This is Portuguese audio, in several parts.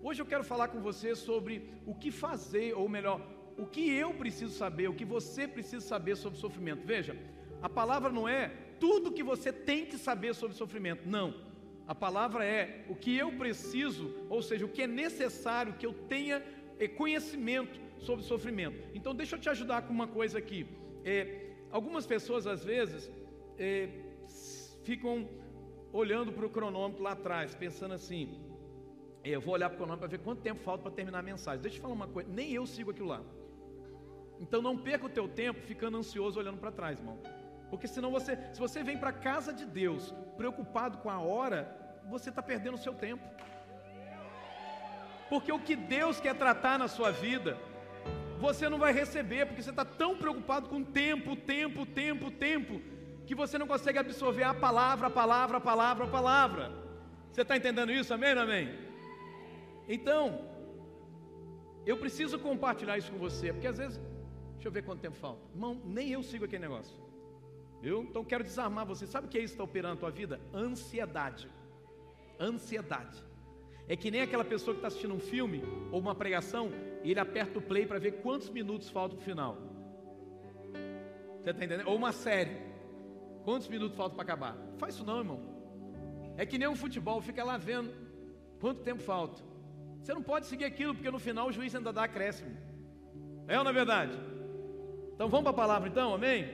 Hoje eu quero falar com você sobre o que fazer, ou melhor, o que eu preciso saber, o que você precisa saber sobre sofrimento. Veja, a palavra não é tudo que você tem que saber sobre sofrimento, não. A palavra é o que eu preciso, ou seja, o que é necessário que eu tenha é, conhecimento sobre sofrimento. Então, deixa eu te ajudar com uma coisa aqui. É, algumas pessoas, às vezes, é, ficam olhando para o cronômetro lá atrás, pensando assim: eu vou olhar para o cronômetro para ver quanto tempo falta para terminar a mensagem. Deixa eu te falar uma coisa: nem eu sigo aquilo lá. Então, não perca o teu tempo ficando ansioso olhando para trás, irmão. Porque senão você, se você vem para a casa de Deus preocupado com a hora, você está perdendo o seu tempo. Porque o que Deus quer tratar na sua vida, você não vai receber, porque você está tão preocupado com tempo, tempo, tempo, tempo, que você não consegue absorver a palavra, a palavra, a palavra, a palavra. Você está entendendo isso? Amém amém? Então, eu preciso compartilhar isso com você, porque às vezes, deixa eu ver quanto tempo falta. Irmão, nem eu sigo aquele negócio. Eu então quero desarmar você. Sabe o que é isso que está operando na tua vida? Ansiedade. Ansiedade. É que nem aquela pessoa que está assistindo um filme ou uma pregação e ele aperta o play para ver quantos minutos faltam para o final. Você está entendendo? Ou uma série. Quantos minutos faltam para acabar? Faz isso não, irmão. É que nem um futebol, fica lá vendo quanto tempo falta. Você não pode seguir aquilo, porque no final o juiz ainda dá acréscimo. É ou não é verdade? Então vamos para a palavra então, amém?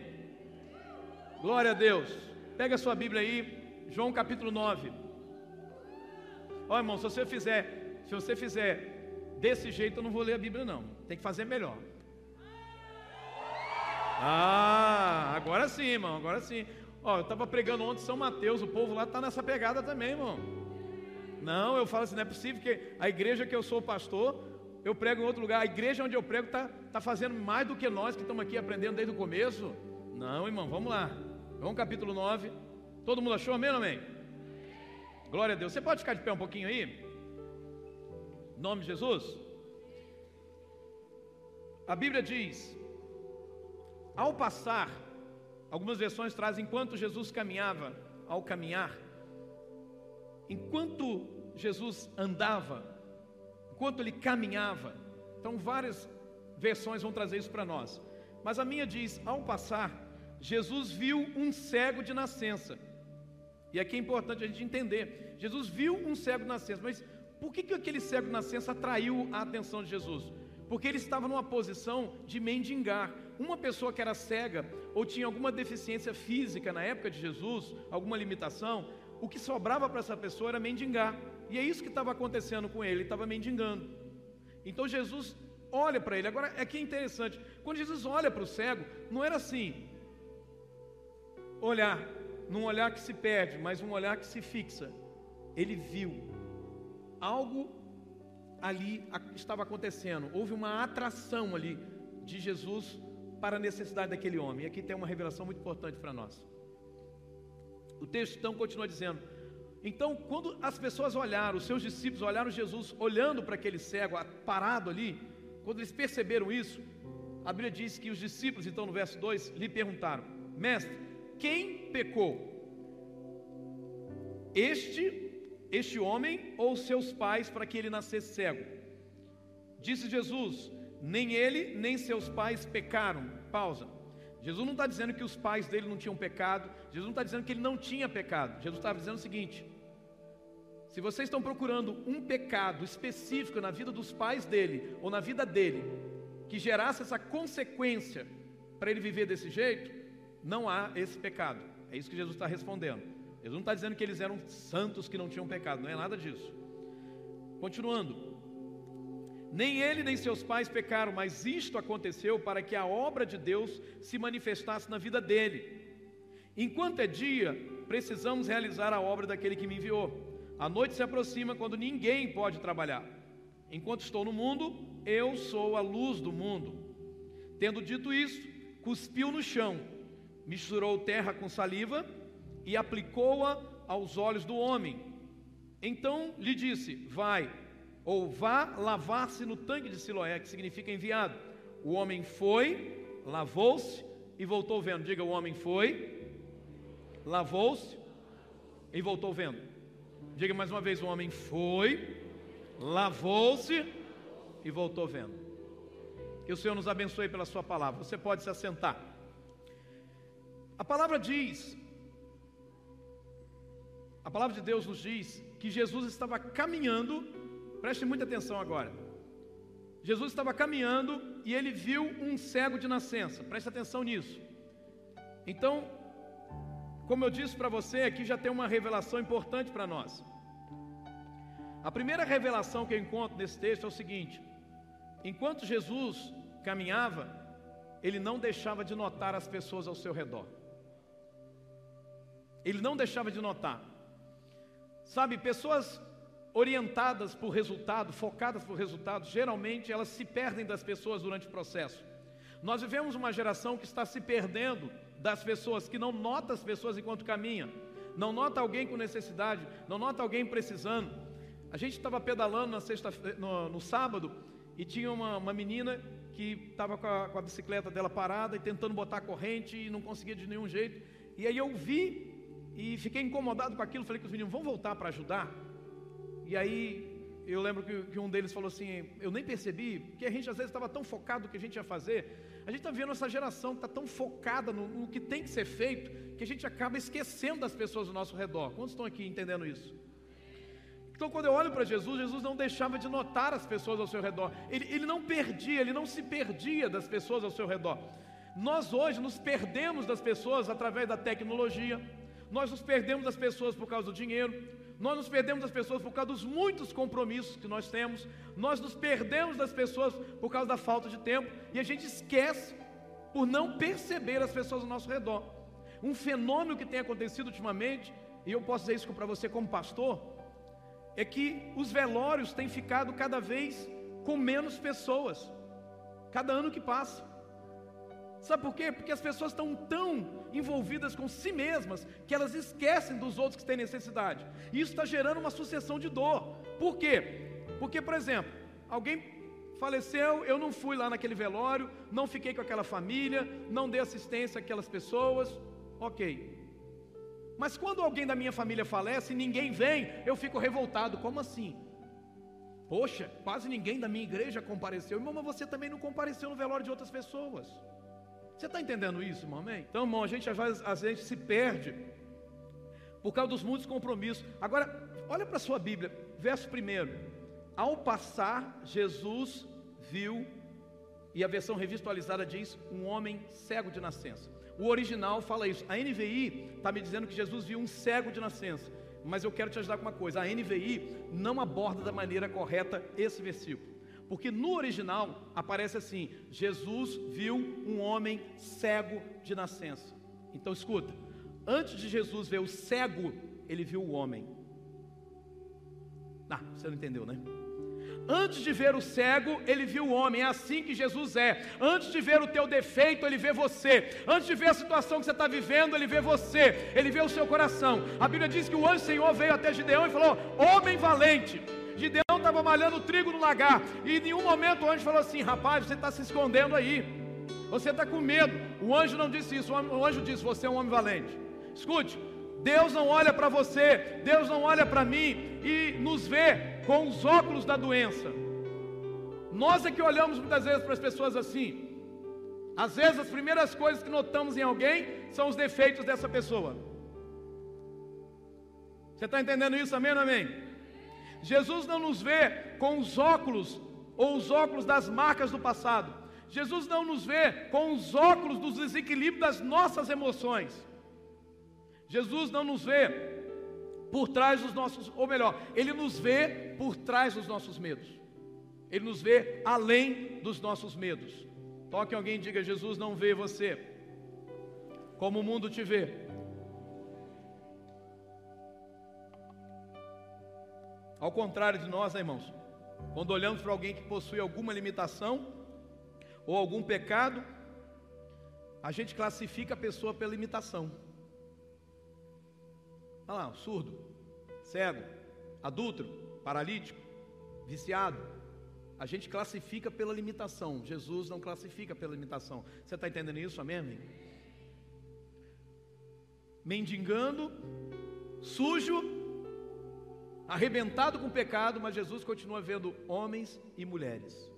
Glória a Deus. Pega a sua Bíblia aí, João capítulo 9. Ó irmão, se você fizer, se você fizer desse jeito, eu não vou ler a Bíblia, não. Tem que fazer melhor. Ah, agora sim, irmão, agora sim. Ó, eu estava pregando ontem São Mateus, o povo lá está nessa pegada também, irmão. Não, eu falo assim, não é possível que a igreja que eu sou pastor, eu prego em outro lugar. A igreja onde eu prego está tá fazendo mais do que nós que estamos aqui aprendendo desde o começo. Não, irmão, vamos lá. Vamos capítulo 9. Todo mundo achou amém ou amém? Glória a Deus. Você pode ficar de pé um pouquinho aí? Em nome de Jesus. A Bíblia diz: ao passar, algumas versões trazem enquanto Jesus caminhava, ao caminhar, enquanto Jesus andava, enquanto ele caminhava. Então, várias versões vão trazer isso para nós. Mas a minha diz: ao passar, Jesus viu um cego de nascença. E aqui é importante a gente entender. Jesus viu um cego de nascença, mas por que, que aquele cego de nascença atraiu a atenção de Jesus? Porque ele estava numa posição de mendigar. Uma pessoa que era cega ou tinha alguma deficiência física na época de Jesus, alguma limitação, o que sobrava para essa pessoa era mendigar. E é isso que estava acontecendo com ele, ele estava mendigando. Então Jesus olha para ele. Agora, é que é interessante, quando Jesus olha para o cego, não era assim, olhar, num olhar que se perde, mas um olhar que se fixa. Ele viu algo ali estava acontecendo, houve uma atração ali de Jesus para a necessidade daquele homem. E aqui tem uma revelação muito importante para nós. O texto então continua dizendo: então, quando as pessoas olharam, os seus discípulos olharam Jesus olhando para aquele cego parado ali, quando eles perceberam isso, a Bíblia diz que os discípulos, então no verso 2, lhe perguntaram: Mestre, quem pecou? Este, este homem ou seus pais para que ele nascesse cego? Disse Jesus: nem ele nem seus pais pecaram. Pausa. Jesus não está dizendo que os pais dele não tinham pecado. Jesus não está dizendo que ele não tinha pecado. Jesus estava dizendo o seguinte: se vocês estão procurando um pecado específico na vida dos pais dele ou na vida dele, que gerasse essa consequência para ele viver desse jeito, não há esse pecado. É isso que Jesus está respondendo. Jesus não está dizendo que eles eram santos que não tinham pecado, não é nada disso. Continuando. Nem ele nem seus pais pecaram, mas isto aconteceu para que a obra de Deus se manifestasse na vida dele. Enquanto é dia, precisamos realizar a obra daquele que me enviou. A noite se aproxima quando ninguém pode trabalhar. Enquanto estou no mundo, eu sou a luz do mundo. Tendo dito isso, cuspiu no chão misturou terra com saliva e aplicou-a aos olhos do homem. Então lhe disse: Vai, ou vá lavar-se no tanque de Siloé, que significa enviado. O homem foi, lavou-se e voltou vendo. Diga: o homem foi, lavou-se e voltou vendo. Diga mais uma vez: o homem foi, lavou-se e voltou vendo. Que o Senhor nos abençoe pela Sua palavra. Você pode se assentar. A palavra diz, a palavra de Deus nos diz que Jesus estava caminhando, preste muita atenção agora. Jesus estava caminhando e ele viu um cego de nascença, preste atenção nisso. Então, como eu disse para você, aqui já tem uma revelação importante para nós. A primeira revelação que eu encontro nesse texto é o seguinte: enquanto Jesus caminhava, ele não deixava de notar as pessoas ao seu redor. Ele não deixava de notar. Sabe, pessoas orientadas por resultado, focadas por resultado, geralmente elas se perdem das pessoas durante o processo. Nós vivemos uma geração que está se perdendo das pessoas, que não nota as pessoas enquanto caminha, não nota alguém com necessidade, não nota alguém precisando. A gente estava pedalando na sexta, no, no, sábado e tinha uma, uma menina que estava com, com, a bicicleta dela parada e tentando botar corrente e não conseguia de nenhum jeito. E aí eu vi e fiquei incomodado com aquilo. Falei que os meninos vão voltar para ajudar. E aí eu lembro que, que, um deles falou assim: Eu nem percebi, porque a gente às vezes estava tão focado no que a gente ia fazer. A gente está vendo essa geração que está tão focada no, no que tem que ser feito que a gente acaba esquecendo das pessoas ao nosso redor. Quantos estão aqui entendendo isso? Então, quando eu olho para Jesus, Jesus não deixava de notar as pessoas ao seu redor, ele, ele não perdia, ele não se perdia das pessoas ao seu redor. Nós hoje nos perdemos das pessoas através da tecnologia, nós nos perdemos das pessoas por causa do dinheiro, nós nos perdemos das pessoas por causa dos muitos compromissos que nós temos, nós nos perdemos das pessoas por causa da falta de tempo, e a gente esquece por não perceber as pessoas ao nosso redor. Um fenômeno que tem acontecido ultimamente, e eu posso dizer isso para você como pastor, é que os velórios têm ficado cada vez com menos pessoas, cada ano que passa. Sabe por quê? Porque as pessoas estão tão envolvidas com si mesmas que elas esquecem dos outros que têm necessidade. E isso está gerando uma sucessão de dor. Por quê? Porque, por exemplo, alguém faleceu, eu não fui lá naquele velório, não fiquei com aquela família, não dei assistência àquelas pessoas. Ok, mas quando alguém da minha família falece e ninguém vem, eu fico revoltado. Como assim? Poxa, quase ninguém da minha igreja compareceu. Irmão, mas você também não compareceu no velório de outras pessoas. Você está entendendo isso, irmão? Amém? Então, irmão, a gente às vezes, a gente se perde por causa dos muitos compromissos. Agora, olha para a sua Bíblia, verso 1. Ao passar, Jesus viu, e a versão revisualizada diz: um homem cego de nascença. O original fala isso. A NVI está me dizendo que Jesus viu um cego de nascença. Mas eu quero te ajudar com uma coisa: a NVI não aborda da maneira correta esse versículo. Porque no original aparece assim: Jesus viu um homem cego de nascença. Então escuta: antes de Jesus ver o cego, ele viu o homem. Ah, você não entendeu, né? Antes de ver o cego, ele viu o homem. É assim que Jesus é. Antes de ver o teu defeito, ele vê você. Antes de ver a situação que você está vivendo, ele vê você. Ele vê o seu coração. A Bíblia diz que o anjo Senhor veio até Gideão e falou: Homem valente. Gideão estava malhando trigo no lagar. E em nenhum momento o anjo falou assim: Rapaz, você está se escondendo aí. Você está com medo. O anjo não disse isso. O anjo disse: Você é um homem valente. Escute, Deus não olha para você, Deus não olha para mim e nos vê com os óculos da doença. Nós é que olhamos muitas vezes para as pessoas assim. Às vezes as primeiras coisas que notamos em alguém são os defeitos dessa pessoa. Você está entendendo isso, amém ou amém? Jesus não nos vê com os óculos ou os óculos das marcas do passado. Jesus não nos vê com os óculos dos desequilíbrios das nossas emoções. Jesus não nos vê por trás dos nossos, ou melhor, Ele nos vê por trás dos nossos medos. Ele nos vê além dos nossos medos. Toque alguém e diga: Jesus não vê você como o mundo te vê. Ao contrário de nós, né, irmãos, quando olhamos para alguém que possui alguma limitação ou algum pecado, a gente classifica a pessoa pela limitação. Olha lá, surdo, cego, adúltero, paralítico, viciado. A gente classifica pela limitação. Jesus não classifica pela limitação. Você está entendendo isso, amém, amém? Mendigando, sujo, arrebentado com o pecado, mas Jesus continua vendo homens e mulheres.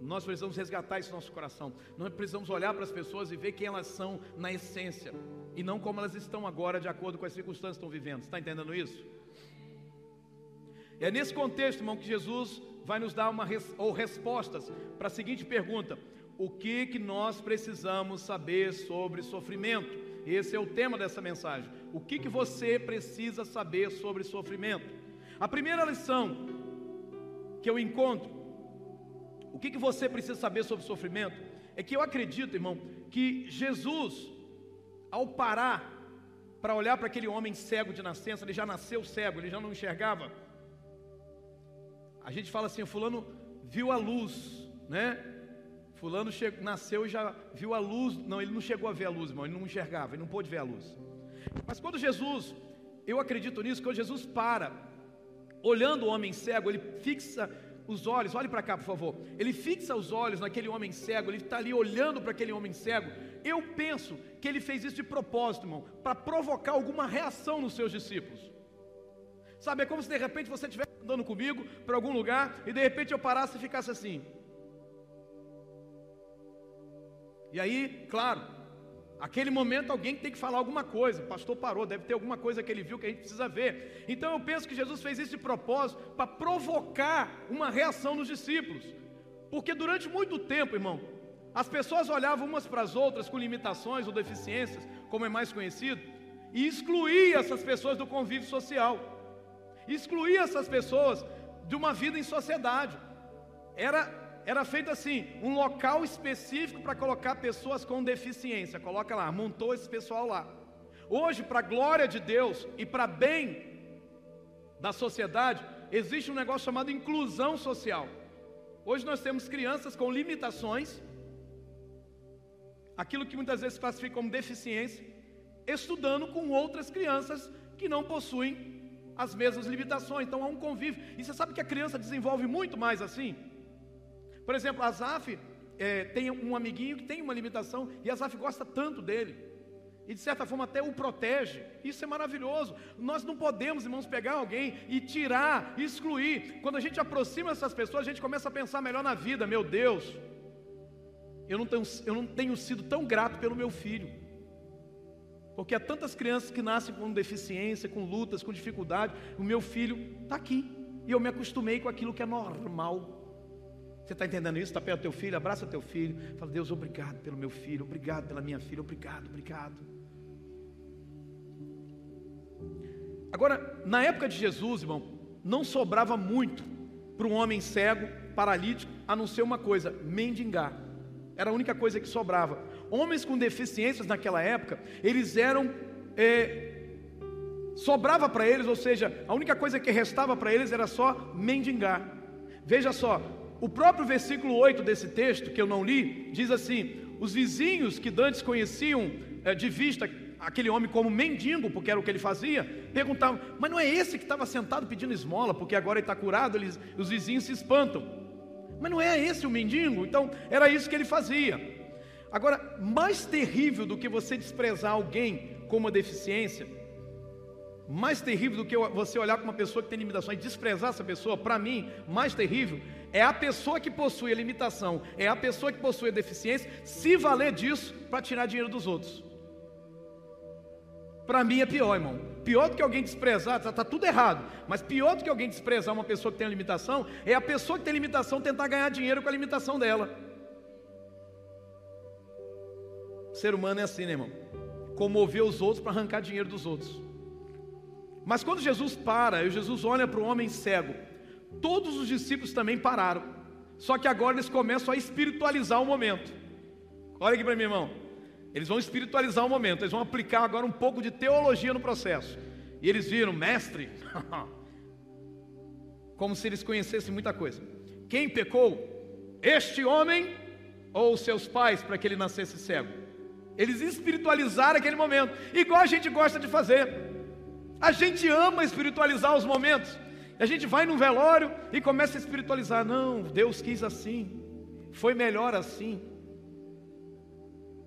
Nós precisamos resgatar no nosso coração. Nós precisamos olhar para as pessoas e ver quem elas são na essência, e não como elas estão agora, de acordo com as circunstâncias que estão vivendo. Está entendendo isso? É nesse contexto, irmão, que Jesus vai nos dar uma ou respostas para a seguinte pergunta: o que que nós precisamos saber sobre sofrimento? Esse é o tema dessa mensagem. O que que você precisa saber sobre sofrimento? A primeira lição que eu encontro, o que que você precisa saber sobre sofrimento, é que eu acredito, irmão, que Jesus, ao parar para olhar para aquele homem cego de nascença, ele já nasceu cego, ele já não enxergava. A gente fala assim, fulano viu a luz, né? Fulano chegou, nasceu e já viu a luz. Não, ele não chegou a ver a luz, irmão. Ele não enxergava, ele não pôde ver a luz. Mas quando Jesus, eu acredito nisso, quando Jesus para, olhando o homem cego, ele fixa os olhos, olhe para cá, por favor. Ele fixa os olhos naquele homem cego, ele está ali olhando para aquele homem cego. Eu penso que ele fez isso de propósito, irmão, para provocar alguma reação nos seus discípulos. Sabe, é como se de repente você estivesse andando comigo para algum lugar e de repente eu parasse e ficasse assim. E aí, claro, aquele momento alguém tem que falar alguma coisa. O pastor parou, deve ter alguma coisa que ele viu que a gente precisa ver. Então eu penso que Jesus fez isso de propósito para provocar uma reação nos discípulos. Porque durante muito tempo, irmão, as pessoas olhavam umas para as outras com limitações ou deficiências, como é mais conhecido, e excluía essas pessoas do convívio social. Excluía essas pessoas de uma vida em sociedade. Era era feito assim, um local específico para colocar pessoas com deficiência. Coloca lá, montou esse pessoal lá. Hoje, para a glória de Deus e para bem da sociedade, existe um negócio chamado inclusão social. Hoje nós temos crianças com limitações, aquilo que muitas vezes classifica como deficiência, estudando com outras crianças que não possuem as mesmas limitações. Então há um convívio. E você sabe que a criança desenvolve muito mais assim? Por exemplo, Azaf é, tem um amiguinho que tem uma limitação e Azaf gosta tanto dele. E de certa forma até o protege. Isso é maravilhoso. Nós não podemos, irmãos, pegar alguém e tirar, excluir. Quando a gente aproxima essas pessoas, a gente começa a pensar melhor na vida. Meu Deus, eu não tenho, eu não tenho sido tão grato pelo meu filho. Porque há tantas crianças que nascem com deficiência, com lutas, com dificuldade. O meu filho está aqui. E eu me acostumei com aquilo que é normal. Você está entendendo isso? Está perto do teu filho, abraça teu filho. Fala, Deus, obrigado pelo meu filho, obrigado pela minha filha, obrigado, obrigado. Agora, na época de Jesus, irmão, não sobrava muito para um homem cego, paralítico, a não ser uma coisa: mendigar. Era a única coisa que sobrava. Homens com deficiências naquela época, eles eram. É, sobrava para eles, ou seja, a única coisa que restava para eles era só mendigar. Veja só, o próprio versículo 8 desse texto, que eu não li, diz assim: Os vizinhos que dantes conheciam é, de vista aquele homem como mendigo, porque era o que ele fazia, perguntavam: Mas não é esse que estava sentado pedindo esmola, porque agora ele está curado? Eles, os vizinhos se espantam. Mas não é esse o mendigo? Então, era isso que ele fazia. Agora, mais terrível do que você desprezar alguém com uma deficiência, mais terrível do que você olhar para uma pessoa que tem limitações e desprezar essa pessoa, para mim, mais terrível é a pessoa que possui a limitação, é a pessoa que possui a deficiência, se valer disso para tirar dinheiro dos outros. Para mim é pior, irmão. Pior do que alguém desprezar, está tá tudo errado. Mas pior do que alguém desprezar uma pessoa que tem limitação, é a pessoa que tem limitação tentar ganhar dinheiro com a limitação dela. O ser humano é assim, né, irmão? Comover os outros para arrancar dinheiro dos outros. Mas quando Jesus para, e Jesus olha para o homem cego, todos os discípulos também pararam. Só que agora eles começam a espiritualizar o momento. Olha aqui para mim, irmão. Eles vão espiritualizar o momento, eles vão aplicar agora um pouco de teologia no processo. E eles viram, mestre, como se eles conhecessem muita coisa. Quem pecou? Este homem ou seus pais para que ele nascesse cego? Eles espiritualizaram aquele momento, igual a gente gosta de fazer. A gente ama espiritualizar os momentos. A gente vai num velório e começa a espiritualizar. Não, Deus quis assim. Foi melhor assim.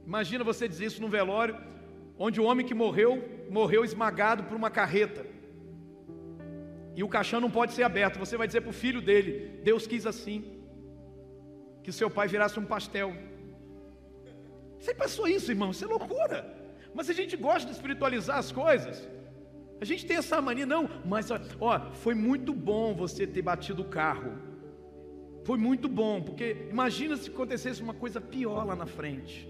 Imagina você dizer isso num velório, onde o homem que morreu, morreu esmagado por uma carreta. E o caixão não pode ser aberto. Você vai dizer para o filho dele: Deus quis assim, que seu pai virasse um pastel. Você pensou isso, irmão? Isso é loucura. Mas a gente gosta de espiritualizar as coisas. A gente tem essa mania, não, mas ó, foi muito bom você ter batido o carro. Foi muito bom, porque imagina se acontecesse uma coisa pior lá na frente.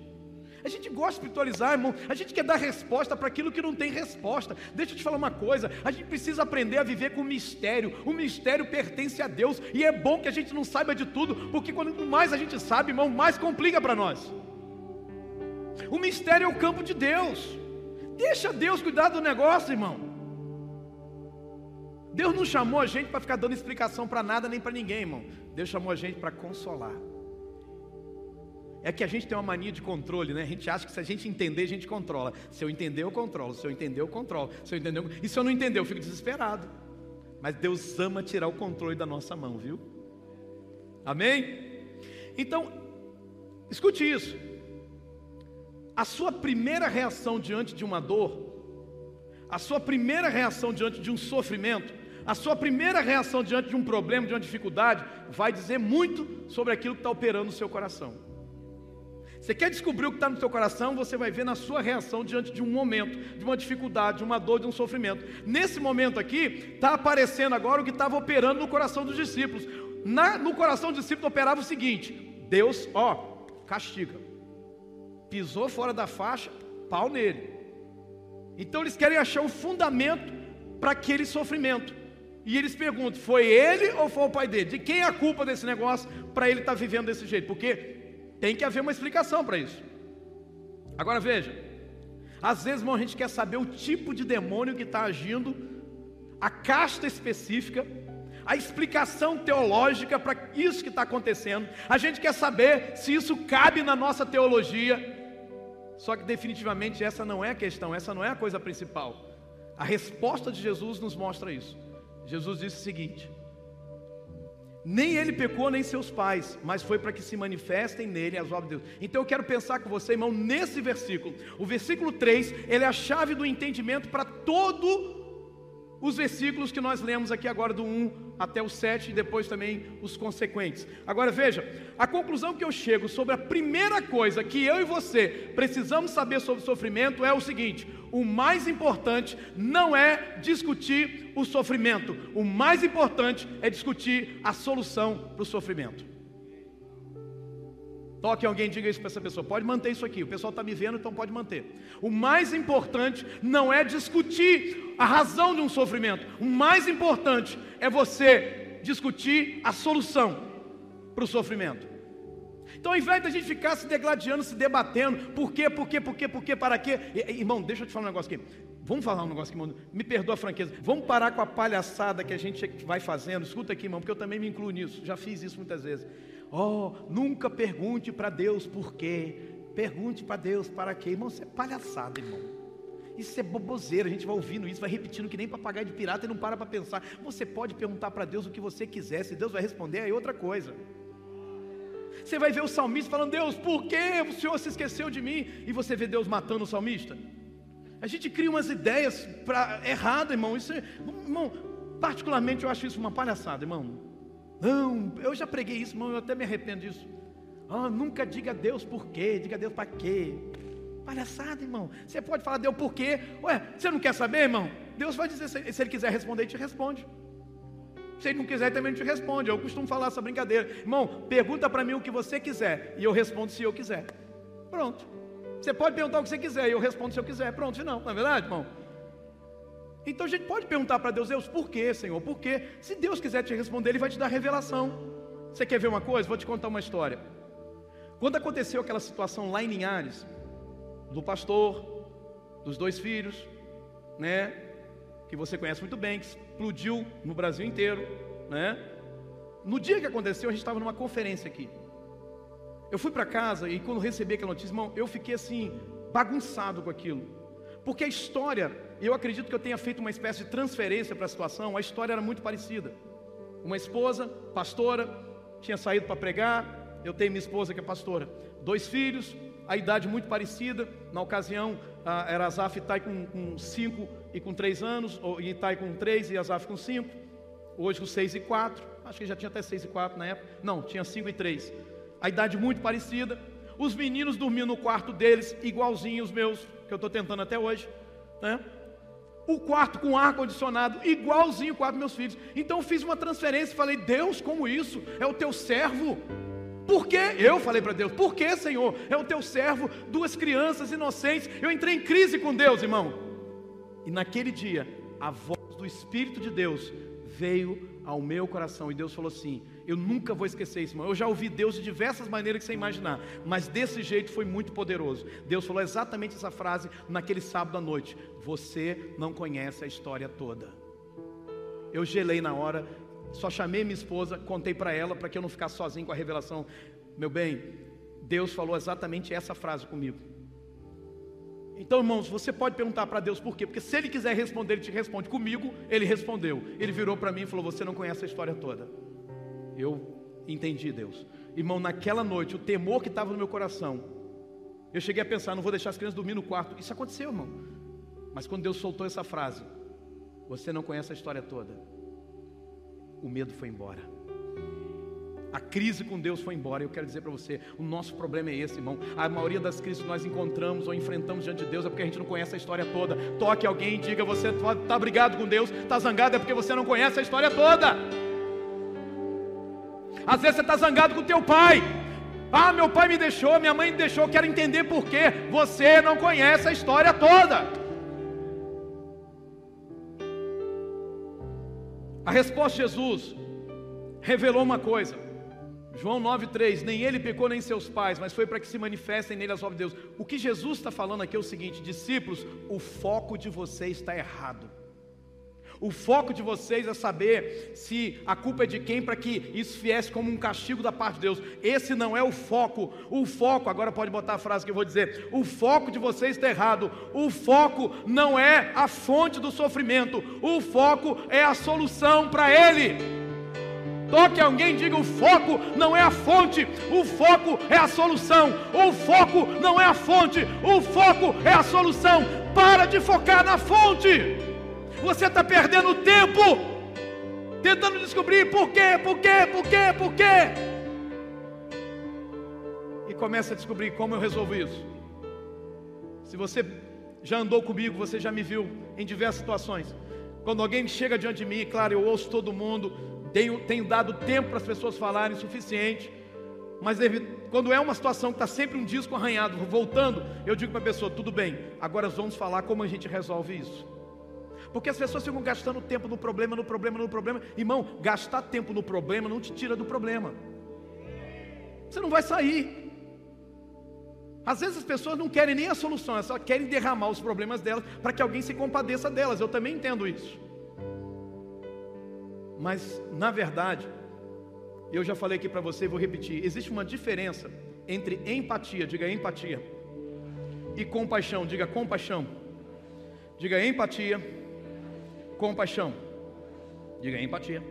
A gente gosta de espiritualizar, irmão. A gente quer dar resposta para aquilo que não tem resposta. Deixa eu te falar uma coisa: a gente precisa aprender a viver com mistério. O mistério pertence a Deus. E é bom que a gente não saiba de tudo, porque quanto mais a gente sabe, irmão, mais complica para nós. O mistério é o campo de Deus. Deixa Deus cuidar do negócio, irmão. Deus não chamou a gente para ficar dando explicação para nada nem para ninguém, irmão. Deus chamou a gente para consolar. É que a gente tem uma mania de controle, né? A gente acha que se a gente entender, a gente controla. Se eu entender, eu controlo. Se eu entender, eu controlo. Se eu entender, eu... e se eu não entender, eu fico desesperado. Mas Deus ama tirar o controle da nossa mão, viu? Amém? Então, escute isso. A sua primeira reação diante de uma dor, a sua primeira reação diante de um sofrimento, a sua primeira reação diante de um problema, de uma dificuldade, vai dizer muito sobre aquilo que está operando no seu coração. Você quer descobrir o que está no seu coração, você vai ver na sua reação diante de um momento, de uma dificuldade, de uma dor, de um sofrimento. Nesse momento aqui, está aparecendo agora o que estava operando no coração dos discípulos. Na, no coração dos discípulos operava o seguinte: Deus, ó, castiga. Pisou fora da faixa, pau nele. Então eles querem achar o fundamento para aquele sofrimento. E eles perguntam: foi ele ou foi o pai dele? De quem é a culpa desse negócio para ele estar tá vivendo desse jeito? Porque tem que haver uma explicação para isso. Agora veja: às vezes, irmão, a gente quer saber o tipo de demônio que está agindo, a casta específica, a explicação teológica para isso que está acontecendo. A gente quer saber se isso cabe na nossa teologia. Só que definitivamente essa não é a questão, essa não é a coisa principal. A resposta de Jesus nos mostra isso. Jesus disse o seguinte: nem ele pecou, nem seus pais, mas foi para que se manifestem nele as obras de Deus. Então eu quero pensar com você, irmão, nesse versículo. O versículo 3, ele é a chave do entendimento para todo os versículos que nós lemos aqui agora, do 1 até o 7, e depois também os consequentes. Agora veja, a conclusão que eu chego sobre a primeira coisa que eu e você precisamos saber sobre sofrimento é o seguinte: o mais importante não é discutir o sofrimento, o mais importante é discutir a solução para o sofrimento. Toque alguém, diga isso para essa pessoa. Pode manter isso aqui. O pessoal está me vendo, então pode manter. O mais importante não é discutir a razão de um sofrimento. O mais importante é você discutir a solução para o sofrimento. Então, ao invés da gente ficar se degladiando, se debatendo, por quê, por quê, por quê, por quê, para quê? Irmão, deixa eu te falar um negócio aqui. Vamos falar um negócio aqui, irmão. Me perdoa a franqueza. Vamos parar com a palhaçada que a gente vai fazendo. Escuta aqui, irmão, porque eu também me incluo nisso. Já fiz isso muitas vezes. Oh, nunca pergunte para Deus por quê. Pergunte para Deus para quê. Irmão, isso é palhaçada, irmão. Isso é boboseira, a gente vai ouvindo isso, vai repetindo que nem papagaio de pirata e não para para pensar. Você pode perguntar para Deus o que você quiser, se Deus vai responder, aí é outra coisa. Você vai ver o salmista falando: Deus, por que o Senhor se esqueceu de mim? E você vê Deus matando o salmista. A gente cria umas ideias para errado, irmão. Isso é, irmão, particularmente eu acho isso uma palhaçada, irmão. Não, eu já preguei isso, irmão, eu até me arrependo disso. Ah, nunca diga a Deus por quê, diga a Deus para quê. Palhaçada, irmão. Você pode falar Deus por quê? Ué, você não quer saber, irmão? Deus vai dizer, se, ele quiser responder, ele te responde. Se ele não quiser, também não te responde. Eu costumo falar essa brincadeira. Irmão, pergunta para mim o que você quiser. E eu respondo se eu quiser. Pronto. Você pode perguntar o que você quiser. E eu respondo se eu quiser. Pronto, não, não é verdade, irmão? Então a gente pode perguntar para Deus, Deus, por quê, Senhor? Por quê? Se Deus quiser te responder, Ele vai te dar revelação. Você quer ver uma coisa? Vou te contar uma história. Quando aconteceu aquela situação lá em Linhares, do pastor, dos dois filhos, né? Que você conhece muito bem, que explodiu no Brasil inteiro, né? No dia que aconteceu, a gente estava numa conferência aqui. Eu fui para casa e quando recebi aquela notícia, irmão, eu fiquei assim, bagunçado com aquilo. Porque a história, eu acredito que eu tenha feito uma espécie de transferência para a situação, a história era muito parecida. Uma esposa, pastora, tinha saído para pregar, eu tenho minha esposa que é pastora, dois filhos, a idade muito parecida, na ocasião era Azaf e Itai com 5 e com 3 anos, ou Itai com 3 e Azaf com 5, hoje com 6 e 4, acho que já tinha até 6 e 4 na época, não, tinha 5 e 3, a idade muito parecida, os meninos dormiam no quarto deles, igualzinho os meus, que eu estou tentando até hoje, né? O quarto com ar condicionado, igualzinho o quarto dos meus filhos. Então eu fiz uma transferência e falei: Deus, como isso? É o teu servo. Por quê? Eu falei para Deus: Por que, Senhor? É o teu servo, duas crianças inocentes. Eu entrei em crise com Deus, irmão. E naquele dia, a voz do Espírito de Deus veio ao meu coração e Deus falou assim: Eu nunca vou esquecer isso, irmão. Eu já ouvi Deus de diversas maneiras que você imaginar, mas desse jeito foi muito poderoso. Deus falou exatamente essa frase naquele sábado à noite: Você não conhece a história toda. Eu gelei na hora, só chamei minha esposa, contei para ela para que eu não ficasse sozinho com a revelação. Meu bem, Deus falou exatamente essa frase comigo. Então, irmãos, você pode perguntar para Deus por quê? Porque se Ele quiser responder, Ele te responde. Comigo, Ele respondeu. Ele virou para mim e falou: Você não conhece a história toda. Eu entendi, Deus. Irmão, naquela noite, o temor que estava no meu coração, eu cheguei a pensar: Não vou deixar as crianças dormir no quarto. Isso aconteceu, irmão. Mas quando Deus soltou essa frase, Você não conhece a história toda, o medo foi embora. A crise com Deus foi embora. Eu quero dizer para você, o nosso problema é esse, irmão. A maioria das crises que nós encontramos ou enfrentamos diante de Deus é porque a gente não conhece a história toda. Toque alguém e diga: você está brigado com Deus, está zangado, é porque você não conhece a história toda. Às vezes você está zangado com teu pai. Ah, meu pai me deixou, minha mãe me deixou. Quero entender por quê. Você não conhece a história toda. A resposta de Jesus revelou uma coisa. João 9,3: Nem ele pecou, nem seus pais, mas foi para que se manifestem nele as obras de Deus. O que Jesus está falando aqui é o seguinte: discípulos, o foco de vocês está errado. O foco de vocês é saber se a culpa é de quem para que isso viesse como um castigo da parte de Deus. Esse não é o foco. O foco, agora pode botar a frase que eu vou dizer: o foco de vocês está errado. O foco não é a fonte do sofrimento, o foco é a solução para ele. Toque alguém diga: o foco não é a fonte, o foco é a solução. O foco não é a fonte, o foco é a solução. Para de focar na fonte. Você está perdendo tempo tentando descobrir por quê, por quê, por quê, por quê. E começa a descobrir como eu resolvo isso. Se você já andou comigo, você já me viu em diversas situações. Quando alguém chega diante de mim, claro, eu ouço todo mundo, tenho, tenho dado tempo para as pessoas falarem suficiente. Mas quando é uma situação que está sempre um disco arranhado, voltando, eu digo para a pessoa: tudo bem, agora vamos falar como a gente resolve isso. Porque as pessoas ficam gastando tempo no problema, no problema, no problema. Irmão, gastar tempo no problema não te tira do problema. Você não vai sair. Às vezes as pessoas não querem nem a solução, elas só querem derramar os problemas delas para que alguém se compadeça delas. Eu também entendo isso. Mas, na verdade, eu já falei aqui para você e vou repetir: existe uma diferença entre empatia, diga empatia, e compaixão, diga compaixão. Diga empatia, compaixão. Diga empatia,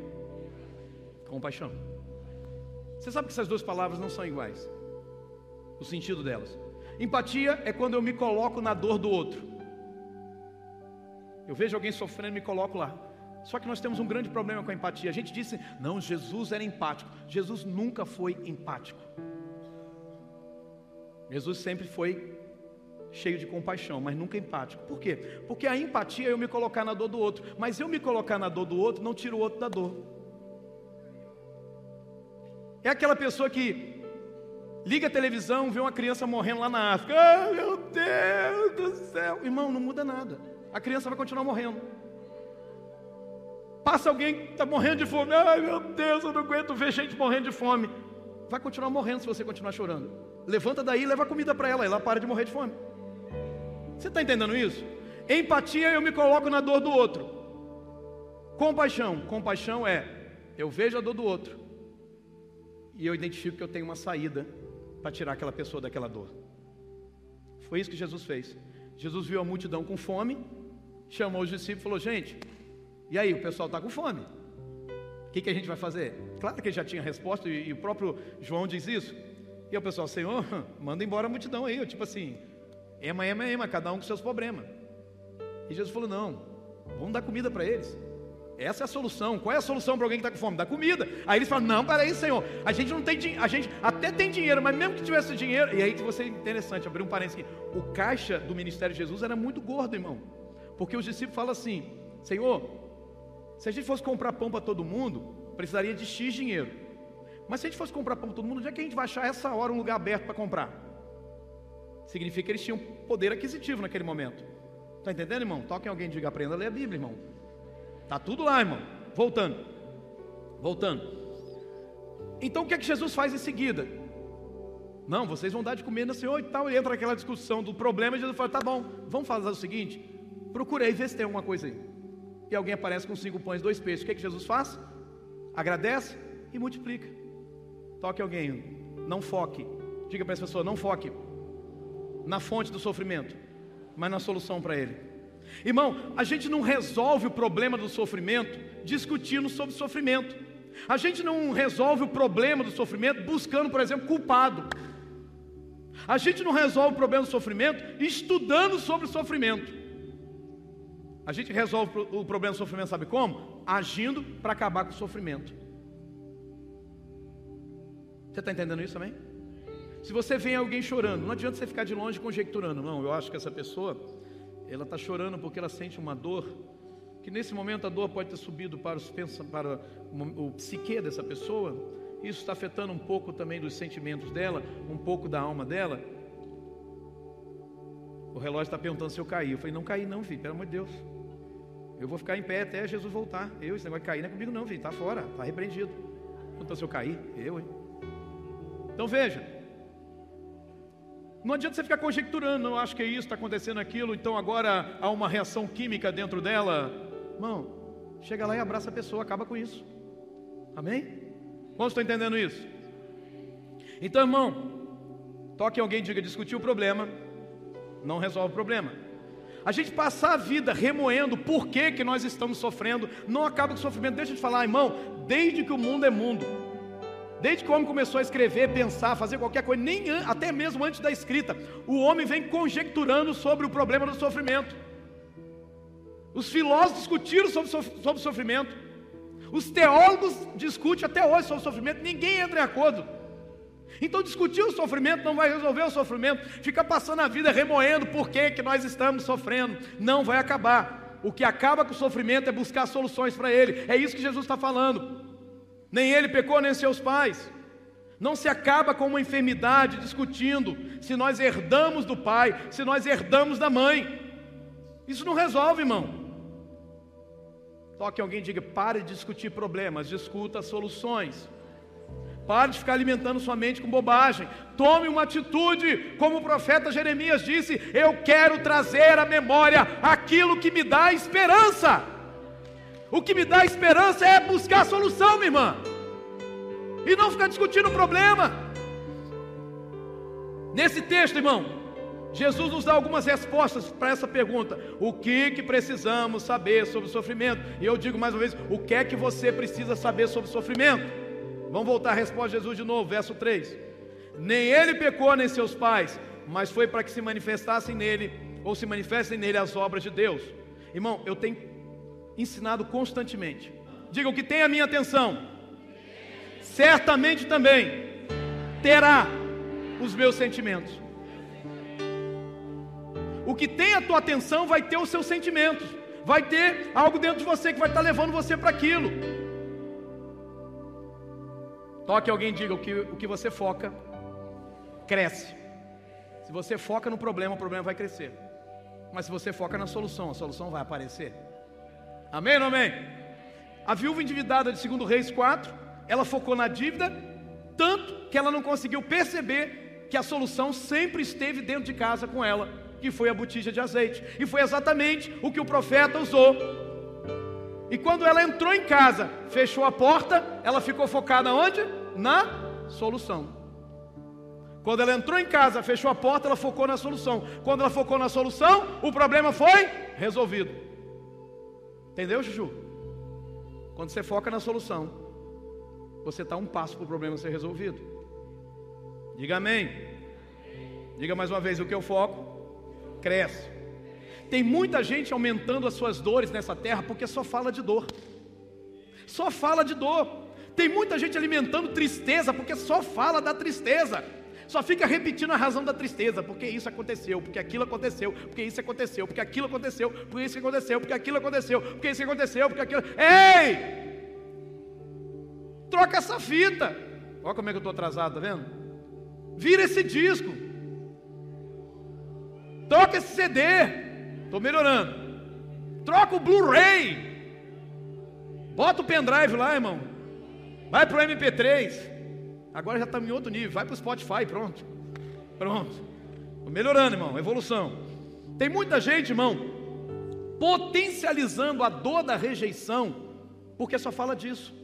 compaixão. Você sabe que essas duas palavras não são iguais, o sentido delas. Empatia é quando eu me coloco na dor do outro. Eu vejo alguém sofrendo e me coloco lá. Só que nós temos um grande problema com a empatia. A gente disse, não, Jesus era empático. Jesus nunca foi empático. Jesus sempre foi cheio de compaixão, mas nunca empático. Por quê? Porque a empatia é eu me colocar na dor do outro, mas eu me colocar na dor do outro não tira o outro da dor. É aquela pessoa que liga a televisão, vê uma criança morrendo lá na África. Ah, meu Deus do céu. Irmão, não muda nada. A criança vai continuar morrendo. Passa alguém que está morrendo de fome. Ai meu Deus, eu não aguento ver gente morrendo de fome. Vai continuar morrendo se você continuar chorando. Levanta daí e leva comida para ela, ela para de morrer de fome. Você está entendendo isso? Empatia, eu me coloco na dor do outro. Compaixão, compaixão é eu vejo a dor do outro e eu identifico que eu tenho uma saída para tirar aquela pessoa daquela dor. Foi isso que Jesus fez. Jesus viu a multidão com fome, chamou os discípulos e falou: Gente, e aí, o pessoal está com fome. O que, que, a gente vai fazer? Claro que ele já tinha resposta, e, e, o próprio João diz isso. E o pessoal, Senhor, manda embora a multidão aí. Eu, tipo assim, ema, ema, ema, cada um com seus problemas. E Jesus falou: Não, vamos dar comida para eles. Essa é a solução. Qual é a solução para alguém que está com fome? Da comida. Aí eles falam: Não, peraí, Senhor. A gente não tem dinheiro. A gente até tem dinheiro, mas mesmo que tivesse dinheiro. E aí você é interessante, abrir um parênteses aqui. O caixa do ministério de Jesus era muito gordo, irmão. Porque os discípulos falam assim: Senhor, se a gente fosse comprar pão para todo mundo, precisaria de X dinheiro. Mas se a gente fosse comprar pão para todo mundo, onde é que a gente vai achar essa hora um lugar aberto para comprar? Significa que eles tinham poder aquisitivo naquele momento. Está entendendo, irmão? Toquem alguém e diga: aprenda a ler a Bíblia, irmão. Está tudo lá, irmão. Voltando. Voltando. Então o que é que Jesus faz em seguida? Não, vocês vão dar de comer no Senhor e tal. E entra aquela discussão do problema. E Jesus fala: tá bom, vamos fazer o seguinte: procurei ver se tem alguma coisa aí. E alguém aparece com cinco pães, dois peixes. O que é que Jesus faz? Agradece e multiplica. Toque alguém, não foque. Diga para essa pessoa: não foque na fonte do sofrimento, mas na solução para ele. Irmão, a gente não resolve o problema do sofrimento discutindo sobre sofrimento. A gente não resolve o problema do sofrimento buscando, por exemplo, culpado. A gente não resolve o problema do sofrimento estudando sobre o sofrimento. A gente resolve o problema do sofrimento, sabe como? Agindo para acabar com o sofrimento. Você está entendendo isso também? Se você vê alguém chorando, não adianta você ficar de longe conjecturando, não. Eu acho que essa pessoa ela está chorando porque ela sente uma dor, que nesse momento a dor pode ter subido para, os, para o, psique dessa pessoa, isso está afetando um pouco também dos sentimentos dela, um pouco da alma dela. O relógio está perguntando se eu caí. Eu falei, não caí não, filho, pelo amor de Deus. Eu vou ficar em pé até Jesus voltar. Eu, esse negócio de cair não é comigo não, filho, está fora, está repreendido. Então se eu cair, eu, hein? Então veja, não adianta você ficar conjecturando, não acho que é isso, está acontecendo aquilo, então agora há uma reação química dentro dela. Irmão, chega lá e abraça a pessoa, acaba com isso. Amém? Quantos estão entendendo isso? Então, irmão, toque alguém diga, discutir o problema, não resolve o problema. A gente passar a vida remoendo por que, que nós estamos sofrendo, não acaba com o sofrimento. Deixa eu te falar, irmão, desde que o mundo é mundo, Desde que o homem começou a escrever, pensar, fazer qualquer coisa, nem até mesmo antes da escrita, o homem vem conjecturando sobre o problema do sofrimento. Os filósofos discutiram sobre, sobre o sofrimento. Os teólogos discutem até hoje sobre sofrimento. Ninguém entra em acordo. Então discutir o sofrimento não vai resolver o sofrimento. Ficar passando a vida remoendo por que, que nós estamos sofrendo. Não vai acabar. O que acaba com o sofrimento é buscar soluções para ele. É isso que Jesus está falando. Nem ele pecou, nem seus pais. Não se acaba com uma enfermidade discutindo se nós herdamos do pai, se nós herdamos da mãe. Isso não resolve, irmão. Toque alguém e diga: pare de discutir problemas, discuta soluções. Pare de ficar alimentando sua mente com bobagem. Tome uma atitude, como o profeta Jeremias disse: Eu quero trazer à memória aquilo que me dá esperança. O que me dá esperança é buscar a solução, minha irmã, e não ficar discutindo o problema. Nesse texto, irmão, Jesus nos dá algumas respostas para essa pergunta: o que que precisamos saber sobre o sofrimento? E eu digo mais uma vez: o que é que você precisa saber sobre o sofrimento? Vamos voltar à resposta de Jesus de novo, verso 3. Nem ele pecou, nem seus pais, mas foi para que se manifestassem nele, ou se manifestem nele as obras de Deus. Irmão, eu tenho ensinado constantemente. Diga o que tem a minha atenção, certamente também terá os meus sentimentos. O que tem a tua atenção vai ter os seus sentimentos, vai ter algo dentro de você que vai estar levando você para aquilo. Toque alguém diga o que, o que você foca, cresce. Se você foca no problema, o problema vai crescer. Mas se você foca na solução, a solução vai aparecer. Amém ou amém? A viúva endividada de 2 Reis 4, ela focou na dívida, tanto que ela não conseguiu perceber que a solução sempre esteve dentro de casa com ela, que foi a botija de azeite. E foi exatamente o que o profeta usou. E quando ela entrou em casa, fechou a porta, ela ficou focada onde? Na solução. Quando ela entrou em casa, fechou a porta, ela focou na solução. Quando ela focou na solução, o problema foi resolvido. Entendeu, Juju? Quando você foca na solução, você está um passo para o problema ser resolvido. Diga amém. Diga mais uma vez: o que eu foco, cresce. Tem muita gente aumentando as suas dores nessa terra porque só fala de dor. só fala de dor. Tem muita gente alimentando tristeza porque só fala da tristeza. Só fica repetindo a razão da tristeza, porque isso aconteceu, porque aquilo aconteceu, porque isso aconteceu, porque aquilo aconteceu, porque isso aconteceu, porque aquilo aconteceu, porque isso aconteceu, porque aquilo. Ei! Troca essa fita. Olha como é que eu estou atrasado, tá vendo? Vira esse disco. Troca esse CD. Estou melhorando. Troca o Blu-ray. Bota o pendrive lá, irmão. Vai para o MP3. Agora já estamos em outro nível. Vai para o Spotify, pronto. Pronto. Estou melhorando, irmão. Evolução. Tem muita gente, irmão, potencializando a dor da rejeição, porque só fala disso.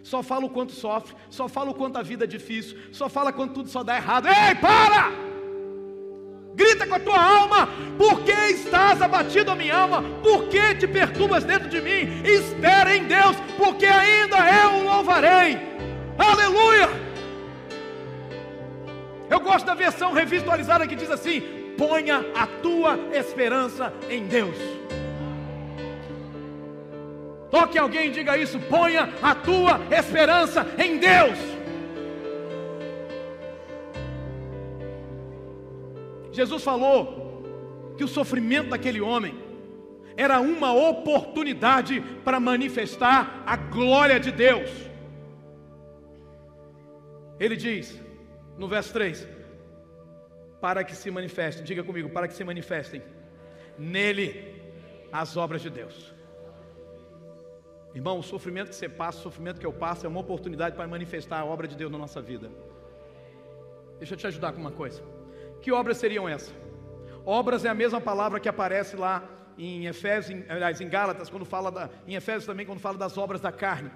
Só fala o quanto sofre, só fala o quanto a vida é difícil, só fala quando tudo só dá errado. Ei, para! Grita com a tua alma, por que estás abatido a minha alma? Por que te perturbas dentro de mim? Espera em Deus, porque ainda eu o louvarei. Aleluia! Eu gosto da versão revisualizada que diz assim: ponha a tua esperança em Deus. Toque alguém e diga isso: ponha a tua esperança em Deus. Jesus falou que o sofrimento daquele homem era uma oportunidade para manifestar a glória de Deus. Ele diz: no verso 3: Para que se manifestem, diga comigo, para que se manifestem nele as obras de Deus. Irmão, o sofrimento que você passa, o sofrimento que eu passo, é uma oportunidade para manifestar a obra de Deus na nossa vida. Deixa eu te ajudar com uma coisa. Que obras seriam essas? Obras é a mesma palavra que aparece lá em Efésios, em, aliás, em Gálatas, quando fala da, em Efésios também, quando fala das obras da carne.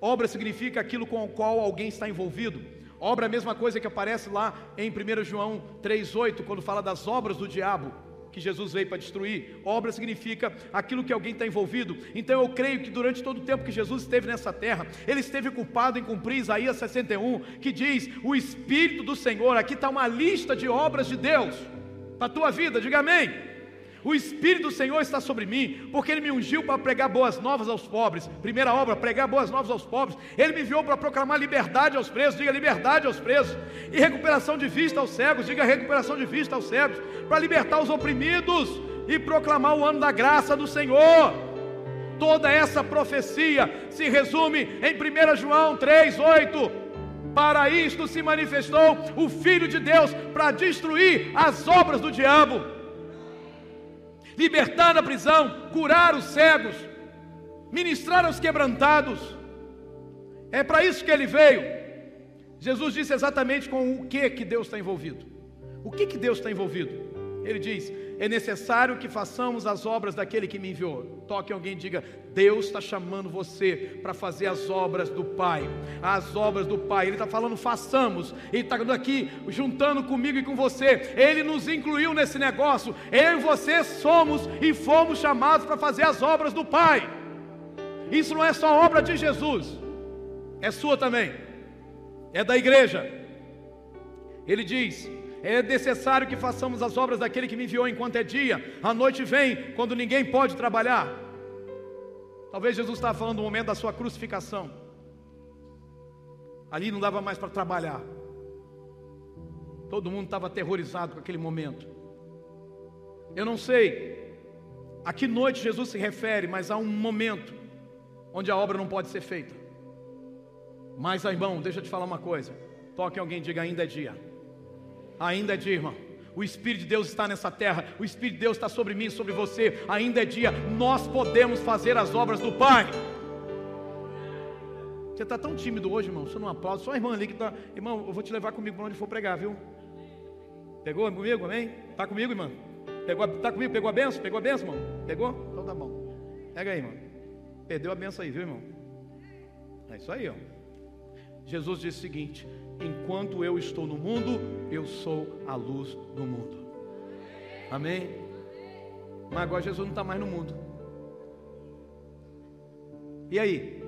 Obra significa aquilo com o qual alguém está envolvido. Obra é a mesma coisa que aparece lá em 1 João 3,8, quando fala das obras do diabo, que Jesus veio para destruir. Obra significa aquilo que alguém está envolvido. Então eu creio que durante todo o tempo que Jesus esteve nessa terra, ele esteve culpado em cumprir Isaías 61, que diz: O Espírito do Senhor, aqui está uma lista de obras de Deus para a tua vida, diga amém. O Espírito do Senhor está sobre mim, porque Ele me ungiu para pregar boas novas aos pobres. Primeira obra, pregar boas novas aos pobres. Ele me enviou para proclamar liberdade aos presos, diga liberdade aos presos. E recuperação de vista aos cegos, diga recuperação de vista aos cegos. Para libertar os oprimidos e proclamar o ano da graça do Senhor. Toda essa profecia se resume em 1 João 3, 8. Para isto se manifestou o Filho de Deus para destruir as obras do diabo libertar da prisão, curar os cegos, ministrar aos quebrantados. É para isso que ele veio. Jesus disse exatamente com o que que Deus está envolvido. O que que Deus está envolvido? Ele diz: é necessário que façamos as obras daquele que me enviou. Toque alguém e diga: Deus está chamando você para fazer as obras do Pai, as obras do Pai. Ele está falando, façamos. Ele está aqui juntando comigo e com você. Ele nos incluiu nesse negócio. Eu e você somos e fomos chamados para fazer as obras do Pai. Isso não é só obra de Jesus, é sua também, é da igreja. Ele diz: é necessário que façamos as obras daquele que me enviou enquanto é dia. A noite vem quando ninguém pode trabalhar. Talvez Jesus estava falando do momento da sua crucificação. Ali não dava mais para trabalhar. Todo mundo estava aterrorizado com aquele momento. Eu não sei a que noite Jesus se refere, mas há um momento onde a obra não pode ser feita. Mas, irmão, deixa eu te falar uma coisa. Toque alguém, diga ainda é dia. Ainda é dia, irmão. O Espírito de Deus está nessa terra, o Espírito de Deus está sobre mim, sobre você. Ainda é dia, nós podemos fazer as obras do Pai. Você está tão tímido hoje, irmão. Você não aplaude. Só a irmã ali que está. Irmão, eu vou te levar comigo para onde for pregar, viu? Pegou comigo, amém? Está comigo, irmão? Pegou, tá comigo? Pegou a benção? Pegou a benção, irmão? Pegou? Então tá bom. Pega aí, irmão. Perdeu a benção aí, viu, irmão? É isso aí, ó. Jesus disse o seguinte: enquanto eu estou no mundo, eu sou a luz do mundo. Amém? Mas agora Jesus não está mais no mundo. E aí?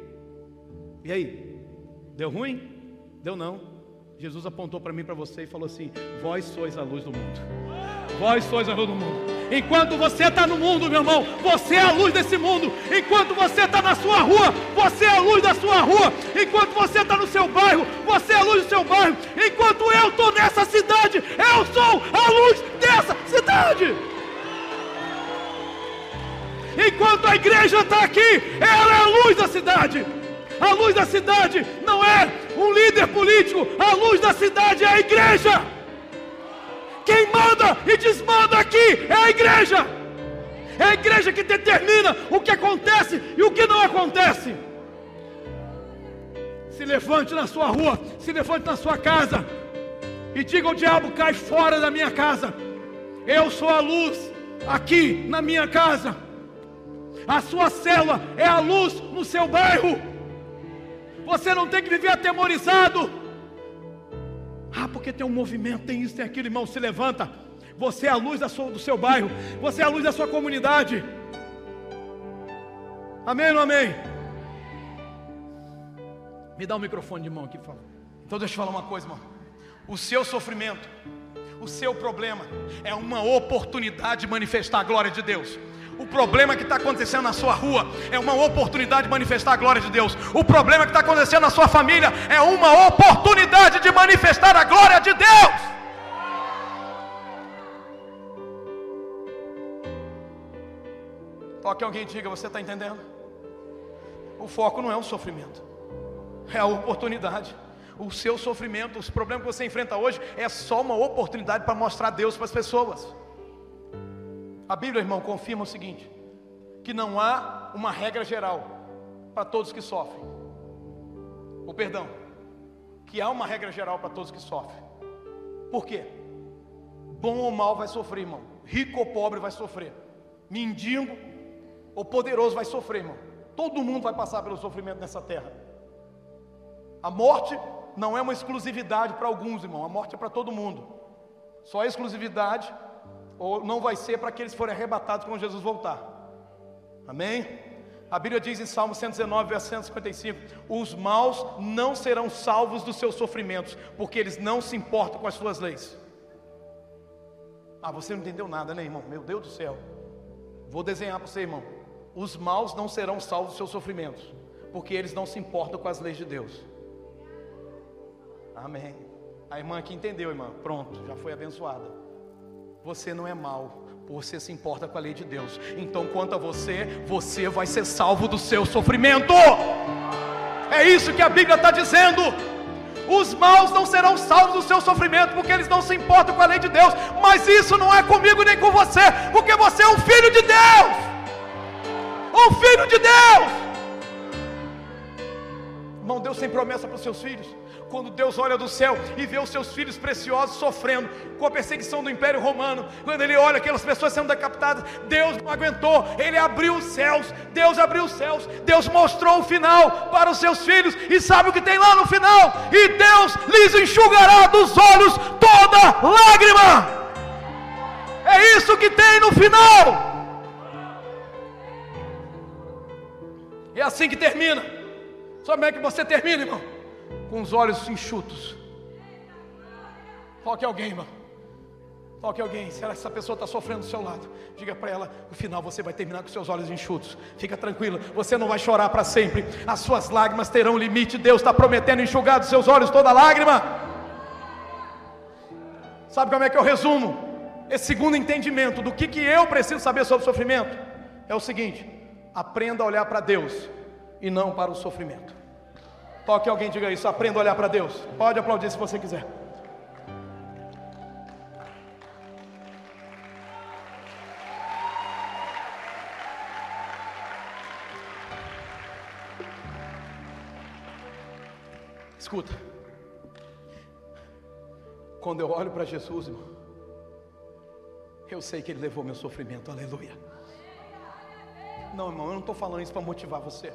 E aí? Deu ruim? Deu não. Jesus apontou para mim, para você e falou assim: Vós sois a luz do mundo. Vós sois a luz do mundo. Enquanto você está no mundo, meu irmão, você é a luz desse mundo. Enquanto você está na sua rua, você é a luz da sua rua. Enquanto você está no seu bairro, você é a luz do seu bairro. Enquanto eu estou nessa cidade, eu sou a luz dessa cidade. Enquanto a igreja está aqui, ela é a luz da cidade. A luz da cidade não é um líder político, a luz da cidade é a igreja. Quem manda e desmanda aqui é a igreja. É a igreja que determina o que acontece e o que não acontece. Se levante na sua rua, se levante na sua casa e diga ao diabo: cai fora da minha casa. Eu sou a luz aqui na minha casa. A sua cela é a luz no seu bairro. Você não tem que viver atemorizado. Ah, porque tem um movimento, tem isso, tem aquilo, irmão, se levanta. Você é a luz sua, do seu bairro, você é a luz da sua comunidade. Amém ou amém? Me dá o um microfone de mão aqui, favor. Então deixa eu falar uma coisa, irmão. O seu sofrimento, o seu problema é uma oportunidade de manifestar a glória de Deus. O problema que está acontecendo na sua rua é uma oportunidade de manifestar a glória de Deus. O problema que está acontecendo na sua família é uma oportunidade de manifestar a glória de Deus. Toque alguém diga, você está entendendo? O foco não é o sofrimento, é a oportunidade. O seu sofrimento, os problemas que você enfrenta hoje, é só uma oportunidade para mostrar Deus para as pessoas. A Bíblia, irmão, confirma o seguinte: que não há uma regra geral para todos que sofrem. O perdão, que há uma regra geral para todos que sofrem. Por quê? Bom ou mal vai sofrer, irmão. Rico ou pobre vai sofrer. Mendigo ou poderoso vai sofrer, irmão. Todo mundo vai passar pelo sofrimento nessa terra. A morte não é uma exclusividade para alguns, irmão. A morte é para todo mundo. Só a exclusividade ou não vai ser para que eles forem arrebatados quando Jesus voltar. Amém? A Bíblia diz em Salmo 119, verso 155: Os maus não serão salvos dos seus sofrimentos, porque eles não se importam com as suas leis. Ah, você não entendeu nada, né, irmão? Meu Deus do céu. Vou desenhar para você, irmão. Os maus não serão salvos dos seus sofrimentos, porque eles não se importam com as leis de Deus. Amém. A irmã aqui entendeu, irmã. Pronto, já foi abençoada. Você não é mal, você se importa com a lei de Deus. Então, quanto a você, você vai ser salvo do seu sofrimento. É isso que a Bíblia está dizendo. Os maus não serão salvos do seu sofrimento, porque eles não se importam com a lei de Deus. Mas isso não é comigo nem com você, porque você é um filho de Deus. Um filho de Deus. Irmão, Deus tem promessa para os seus filhos. Quando Deus olha do céu e vê os seus filhos preciosos sofrendo com a perseguição do Império Romano, quando Ele olha aquelas pessoas sendo decapitadas, Deus não aguentou, Ele abriu os céus, Deus abriu os céus, Deus mostrou o final para os seus filhos, e sabe o que tem lá no final? E Deus lhes enxugará dos olhos toda lágrima. É isso que tem no final. É assim que termina. Sabe como é que você termina, irmão? Com os olhos enxutos. Toque alguém, irmão. Toque alguém. Será que essa pessoa está sofrendo do seu lado? Diga para ela: no final você vai terminar com seus olhos enxutos. Fica tranquilo, você não vai chorar para sempre. As suas lágrimas terão limite. Deus está prometendo enxugar dos seus olhos toda lágrima. Sabe como é que eu resumo? Esse segundo entendimento do que, que eu preciso saber sobre sofrimento é o seguinte: aprenda a olhar para Deus e não para o sofrimento. Toque alguém diga isso, aprenda a olhar para Deus. Pode aplaudir se você quiser. Escuta. Quando eu olho para Jesus, irmão, eu sei que Ele levou meu sofrimento, aleluia. Não, irmão, eu não estou falando isso para motivar você.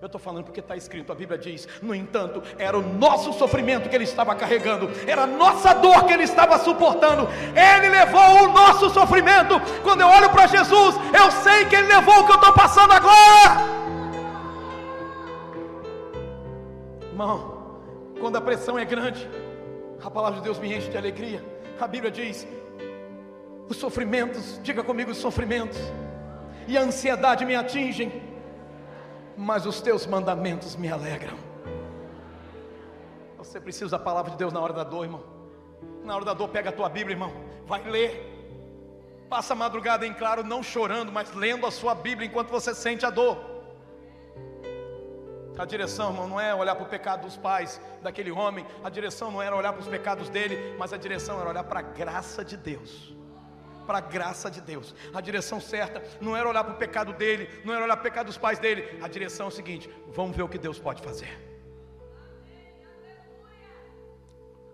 Eu estou falando porque está escrito, a Bíblia diz: no entanto, era o nosso sofrimento que ele estava carregando, era a nossa dor que ele estava suportando. Ele levou o nosso sofrimento. Quando eu olho para Jesus, eu sei que ele levou o que eu estou passando agora. Irmão, quando a pressão é grande, a palavra de Deus me enche de alegria. A Bíblia diz Os sofrimentos, diga comigo os sofrimentos, e a ansiedade me atingem, mas os teus mandamentos me alegram. Você precisa da palavra de Deus na hora da dor, irmão. Na hora da dor, pega a tua Bíblia, irmão, vai ler. Passa a madrugada em claro, não chorando, mas lendo a sua Bíblia enquanto você sente a dor. A direção, irmão, não é olhar para o pecado dos pais daquele homem, a direção não era olhar para os pecados dele, mas a direção era olhar para a graça de Deus. Para a graça de Deus, a direção certa não era olhar para o pecado dele, não era olhar para o pecado dos pais dele, a direção é o seguinte: vamos ver o que Deus pode fazer.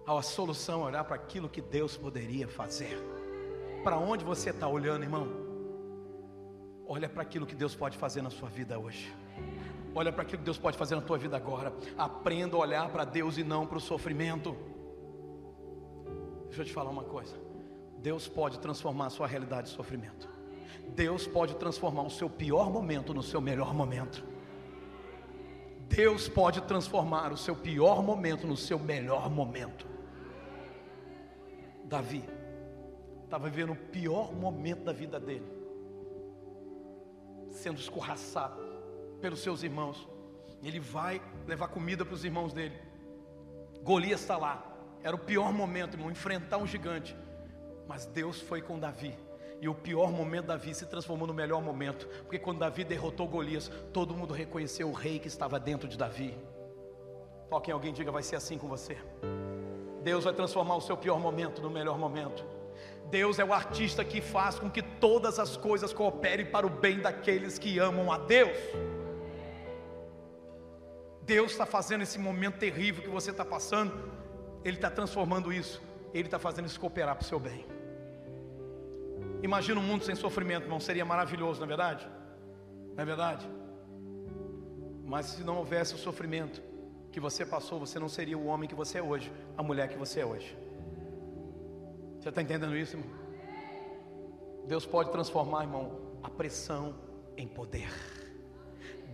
A solução é olhar para aquilo que Deus poderia fazer. Para onde você está olhando, irmão? Olha para aquilo que Deus pode fazer na sua vida hoje. Olha para aquilo que Deus pode fazer na tua vida agora. Aprenda a olhar para Deus e não para o sofrimento. Deixa eu te falar uma coisa. Deus pode transformar a sua realidade de sofrimento. Deus pode transformar o seu pior momento no seu melhor momento. Deus pode transformar o seu pior momento no seu melhor momento. Davi estava vivendo o pior momento da vida dele, sendo escorraçado pelos seus irmãos. Ele vai levar comida para os irmãos dele. Golias está lá. Era o pior momento, irmão, enfrentar um gigante. Mas Deus foi com Davi. E o pior momento Davi se transformou no melhor momento. Porque quando Davi derrotou Golias, todo mundo reconheceu o rei que estava dentro de Davi. Toque em alguém diga, vai ser assim com você. Deus vai transformar o seu pior momento no melhor momento. Deus é o artista que faz com que todas as coisas cooperem para o bem daqueles que amam a Deus. Deus está fazendo esse momento terrível que você está passando, Ele está transformando isso, Ele está fazendo isso cooperar para o seu bem. Imagina um mundo sem sofrimento, irmão, seria maravilhoso, não é verdade? Não é verdade? Mas se não houvesse o sofrimento que você passou, você não seria o homem que você é hoje, a mulher que você é hoje. Você está entendendo isso, irmão? Deus pode transformar, irmão, a pressão em poder.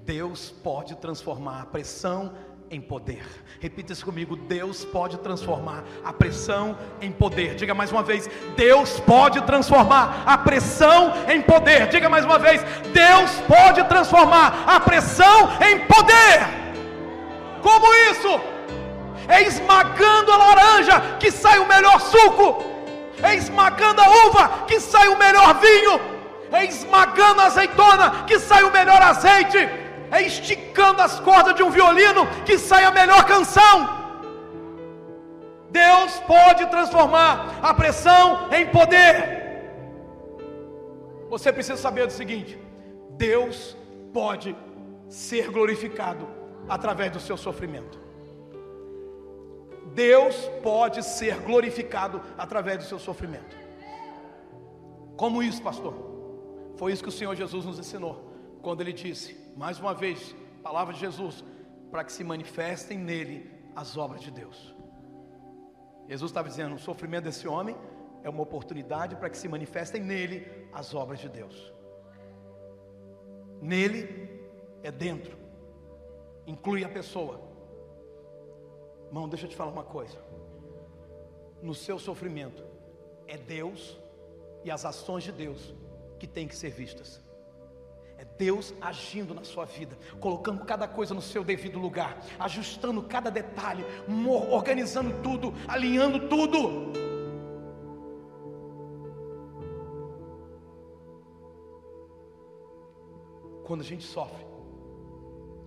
Deus pode transformar a pressão em poder. Repita isso comigo: Deus pode transformar a pressão em poder. Diga mais uma vez: Deus pode transformar a pressão em poder. Diga mais uma vez: Deus pode transformar a pressão em poder. Como isso? É esmagando a laranja que sai o melhor suco, é esmagando a uva que sai o melhor vinho, é esmagando a azeitona que sai o melhor azeite é esticando as cordas de um violino que sai a melhor canção. Deus pode transformar a pressão em poder. Você precisa saber do seguinte: Deus pode ser glorificado através do seu sofrimento. Deus pode ser glorificado através do seu sofrimento. Como isso, pastor? Foi isso que o Senhor Jesus nos ensinou, quando ele disse: mais uma vez, palavra de Jesus, para que se manifestem nele as obras de Deus. Jesus estava dizendo: o sofrimento desse homem é uma oportunidade para que se manifestem nele as obras de Deus. Nele é dentro, inclui a pessoa. Irmão, deixa eu te falar uma coisa. No seu sofrimento, é Deus e as ações de Deus que têm que ser vistas. É Deus agindo na sua vida, colocando cada coisa no seu devido lugar, ajustando cada detalhe, organizando tudo, alinhando tudo. Quando a gente sofre,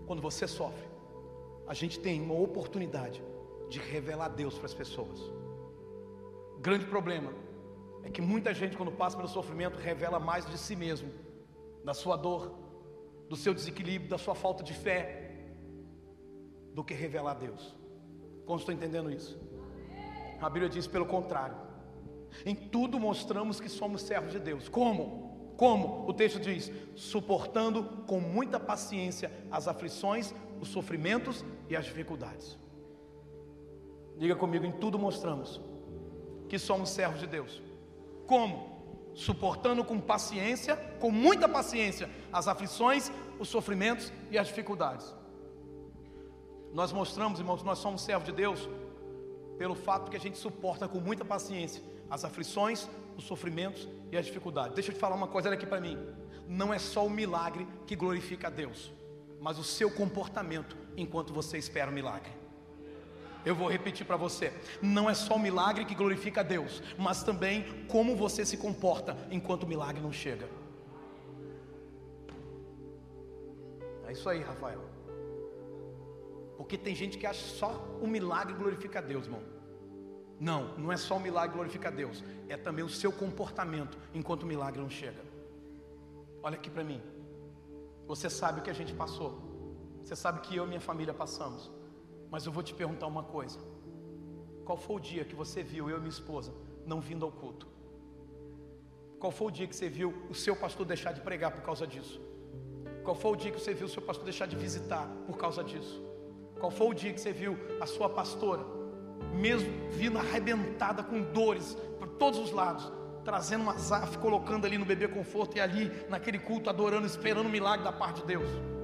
quando você sofre, a gente tem uma oportunidade de revelar Deus para as pessoas. O grande problema é que muita gente, quando passa pelo sofrimento, revela mais de si mesmo da sua dor, do seu desequilíbrio, da sua falta de fé, do que revelar Deus. Como estou entendendo isso? A Bíblia diz pelo contrário. Em tudo mostramos que somos servos de Deus. Como? Como? O texto diz: suportando com muita paciência as aflições, os sofrimentos e as dificuldades. Diga comigo, em tudo mostramos que somos servos de Deus. Como? Suportando com paciência, com muita paciência, as aflições, os sofrimentos e as dificuldades. Nós mostramos, irmãos, nós somos servos de Deus pelo fato que a gente suporta com muita paciência as aflições, os sofrimentos e a dificuldade. Deixa eu te falar uma coisa, olha aqui para mim. Não é só o milagre que glorifica a Deus, mas o seu comportamento enquanto você espera o milagre. Eu vou repetir para você: não é só o milagre que glorifica a Deus, mas também como você se comporta enquanto o milagre não chega. É isso aí, Rafael. Porque tem gente que acha só o milagre glorifica a Deus, irmão. Não, não é só o milagre glorifica a Deus, é também o seu comportamento enquanto o milagre não chega. Olha aqui para mim. Você sabe o que a gente passou. Você sabe que eu e minha família passamos. Mas eu vou te perguntar uma coisa. Qual foi o dia que você viu eu e minha esposa não vindo ao culto? Qual foi o dia que você viu o seu pastor deixar de pregar por causa disso? Qual foi o dia que você viu o seu pastor deixar de visitar por causa disso? Qual foi o dia que você viu a sua pastora, mesmo vindo arrebentada com dores por todos os lados, trazendo uma zaf, colocando ali no bebê conforto e ali naquele culto adorando, esperando o milagre da parte de Deus?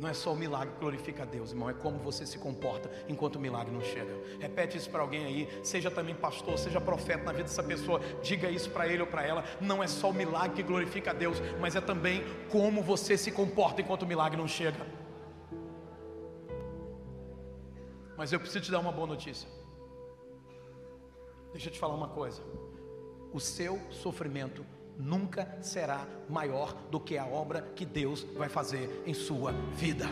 Não é só o milagre que glorifica a Deus, irmão, é como você se comporta enquanto o milagre não chega. Repete isso para alguém aí, seja também pastor, seja profeta na vida dessa pessoa, diga isso para ele ou para ela. Não é só o milagre que glorifica a Deus, mas é também como você se comporta enquanto o milagre não chega. Mas eu preciso te dar uma boa notícia. Deixa eu te falar uma coisa. O seu sofrimento nunca será maior do que a obra que Deus vai fazer em sua vida.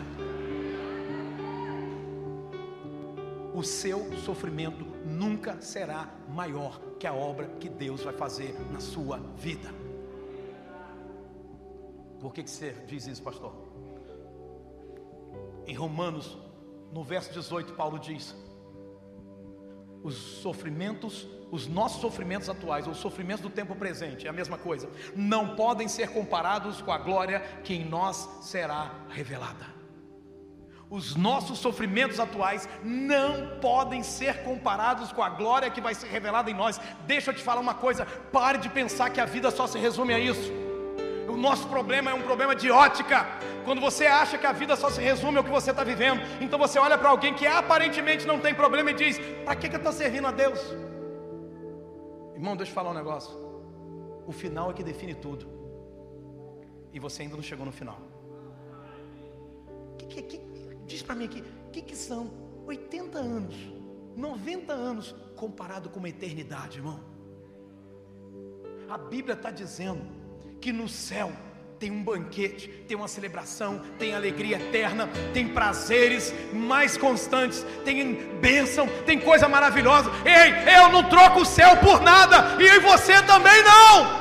O seu sofrimento nunca será maior que a obra que Deus vai fazer na sua vida. Por que, que você diz isso, pastor? Em Romanos, no verso 18, Paulo diz: os sofrimentos os nossos sofrimentos atuais, ou os sofrimentos do tempo presente, é a mesma coisa, não podem ser comparados com a glória que em nós será revelada. Os nossos sofrimentos atuais não podem ser comparados com a glória que vai ser revelada em nós. Deixa eu te falar uma coisa: pare de pensar que a vida só se resume a isso. O nosso problema é um problema de ótica. Quando você acha que a vida só se resume ao que você está vivendo, então você olha para alguém que aparentemente não tem problema e diz: para que, que eu estou servindo a Deus? Irmão, deixa eu falar um negócio. O final é que define tudo. E você ainda não chegou no final. Que, que, que, diz para mim aqui, o que, que são 80 anos, 90 anos comparado com uma eternidade, irmão? A Bíblia está dizendo que no céu tem um banquete, tem uma celebração, tem alegria eterna, tem prazeres mais constantes, tem bênção, tem coisa maravilhosa. Ei, eu não troco o céu por nada, e você também não.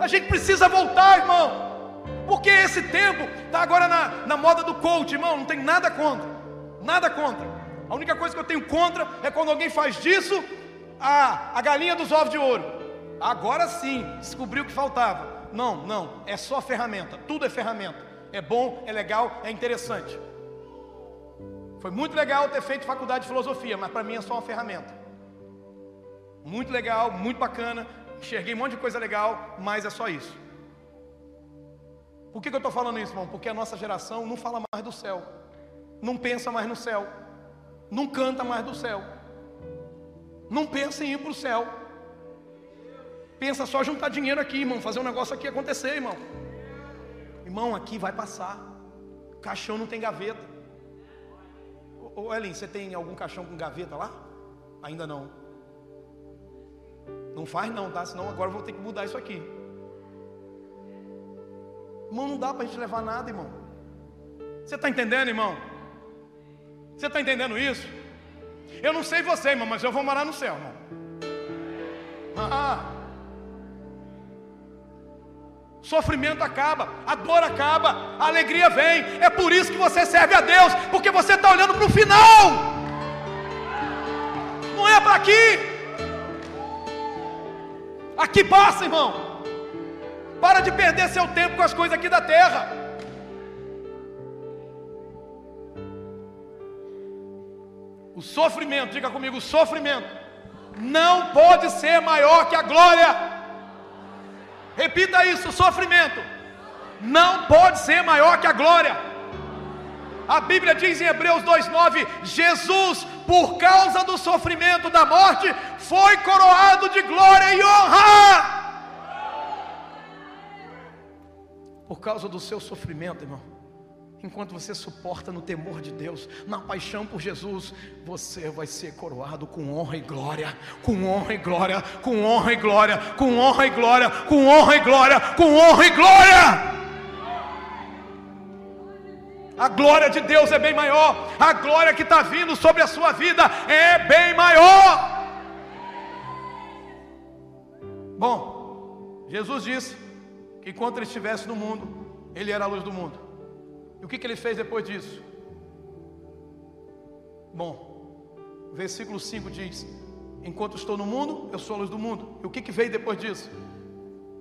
A gente precisa voltar, irmão, porque esse tempo está agora na, na moda do coach, irmão. Não tem nada contra, nada contra. A única coisa que eu tenho contra é quando alguém faz disso a, a galinha dos ovos de ouro. Agora sim, descobriu o que faltava. Não, não, é só ferramenta, tudo é ferramenta. É bom, é legal, é interessante. Foi muito legal ter feito faculdade de filosofia, mas para mim é só uma ferramenta. Muito legal, muito bacana, enxerguei um monte de coisa legal, mas é só isso. Por que, que eu estou falando isso, irmão? Porque a nossa geração não fala mais do céu, não pensa mais no céu, não canta mais do céu, não pensa em ir para o céu pensa só juntar dinheiro aqui, irmão, fazer um negócio aqui acontecer, irmão. Irmão, aqui vai passar. Caixão não tem gaveta. Ô Ellen, você tem algum caixão com gaveta lá? Ainda não. Não faz não, tá? Senão agora eu vou ter que mudar isso aqui. Irmão, não dá para a gente levar nada, irmão. Você está entendendo, irmão? Você está entendendo isso? Eu não sei você, irmão, mas eu vou morar no céu, irmão. Ah, Sofrimento acaba, a dor acaba, a alegria vem. É por isso que você serve a Deus, porque você está olhando para o final, não é para aqui. Aqui passa, irmão. Para de perder seu tempo com as coisas aqui da terra. O sofrimento, diga comigo, o sofrimento não pode ser maior que a glória. Repita isso: o sofrimento não pode ser maior que a glória. A Bíblia diz em Hebreus 2,9: Jesus, por causa do sofrimento da morte, foi coroado de glória e honra. Por causa do seu sofrimento, irmão enquanto você suporta no temor de Deus, na paixão por Jesus, você vai ser coroado com honra e glória, com honra e glória, com honra e glória, com honra e glória, com honra e glória, com honra e glória. A glória de Deus é bem maior, a glória que está vindo sobre a sua vida é bem maior. Bom, Jesus disse que enquanto ele estivesse no mundo, ele era a luz do mundo. E o que, que ele fez depois disso? Bom, versículo 5 diz: Enquanto estou no mundo, eu sou a luz do mundo. E o que, que veio depois disso?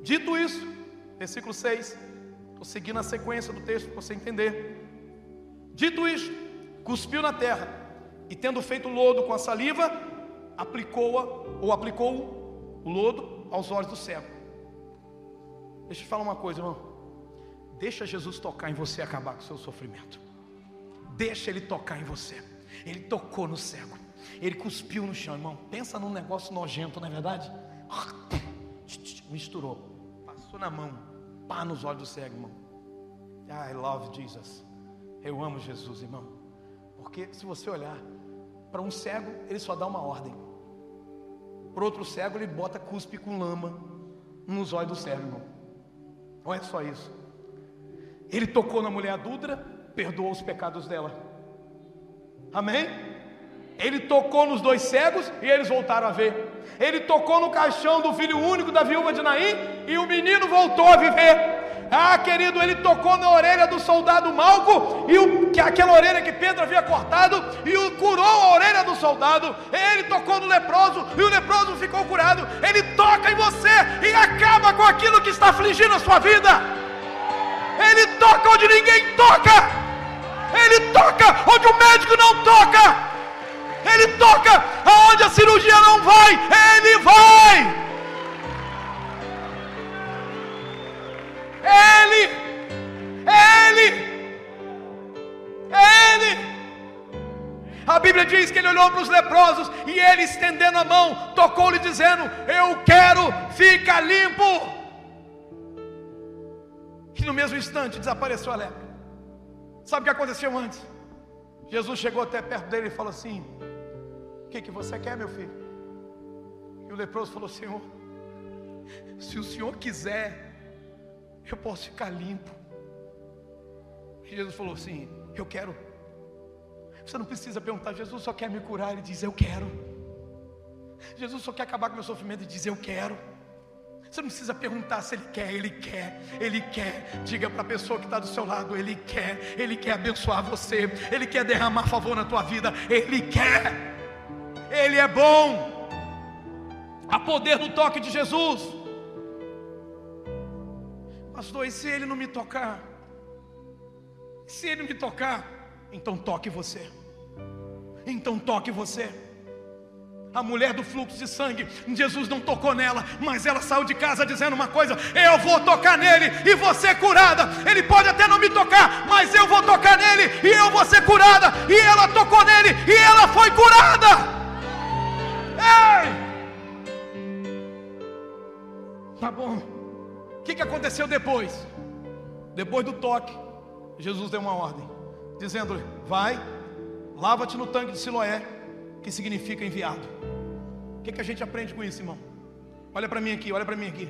Dito isso, versículo 6, estou seguindo a sequência do texto para você entender. Dito isso, cuspiu na terra, e tendo feito lodo com a saliva, aplicou-a, ou aplicou o lodo aos olhos do cego. Deixa eu te falar uma coisa, irmão. Deixa Jesus tocar em você e acabar com o seu sofrimento. Deixa ele tocar em você. Ele tocou no cego. Ele cuspiu no chão, irmão. Pensa num negócio nojento, não é verdade? Misturou. Passou na mão. Pá nos olhos do cego, irmão. I love Jesus. Eu amo Jesus, irmão. Porque se você olhar para um cego, ele só dá uma ordem. Para outro cego, ele bota cuspe com lama nos olhos do cego, irmão. Não é só isso. Ele tocou na mulher adulta, perdoou os pecados dela. Amém? Ele tocou nos dois cegos e eles voltaram a ver. Ele tocou no caixão do filho único da viúva de Naim e o menino voltou a viver. Ah, querido, ele tocou na orelha do soldado Malco e o, que aquela orelha que Pedro havia cortado e o curou a orelha do soldado. Ele tocou no leproso e o leproso ficou curado. Ele toca em você e acaba com aquilo que está afligindo a sua vida. Ele toca onde ninguém toca. Ele toca onde o médico não toca. Ele toca aonde a cirurgia não vai. Ele vai. Ele, Ele, Ele. A Bíblia diz que ele olhou para os leprosos e ele, estendendo a mão, tocou-lhe, dizendo: Eu quero, fica limpo que no mesmo instante desapareceu a lepra. Sabe o que aconteceu antes? Jesus chegou até perto dele e falou assim: O que, que você quer, meu filho? E o leproso falou: Senhor, se o Senhor quiser, eu posso ficar limpo. E Jesus falou assim: Eu quero. Você não precisa perguntar, Jesus só quer me curar. Ele diz: Eu quero. Jesus só quer acabar com o meu sofrimento e diz: Eu quero. Você não precisa perguntar se ele quer, ele quer, ele quer. Diga para a pessoa que está do seu lado: ele quer, ele quer abençoar você, ele quer derramar favor na tua vida, ele quer, ele é bom. Há poder no toque de Jesus. Pastor, e se ele não me tocar? Se ele me tocar, então toque você. Então toque você a mulher do fluxo de sangue, Jesus não tocou nela, mas ela saiu de casa dizendo uma coisa: Eu vou tocar nele e vou ser curada. Ele pode até não me tocar, mas eu vou tocar nele e eu vou ser curada. E ela tocou nele e ela foi curada. Ei! Tá bom. O que, que aconteceu depois? Depois do toque, Jesus deu uma ordem, dizendo-lhe: Vai, lava-te no tanque de Siloé que significa enviado. O que, que a gente aprende com isso, irmão? Olha para mim aqui, olha para mim aqui.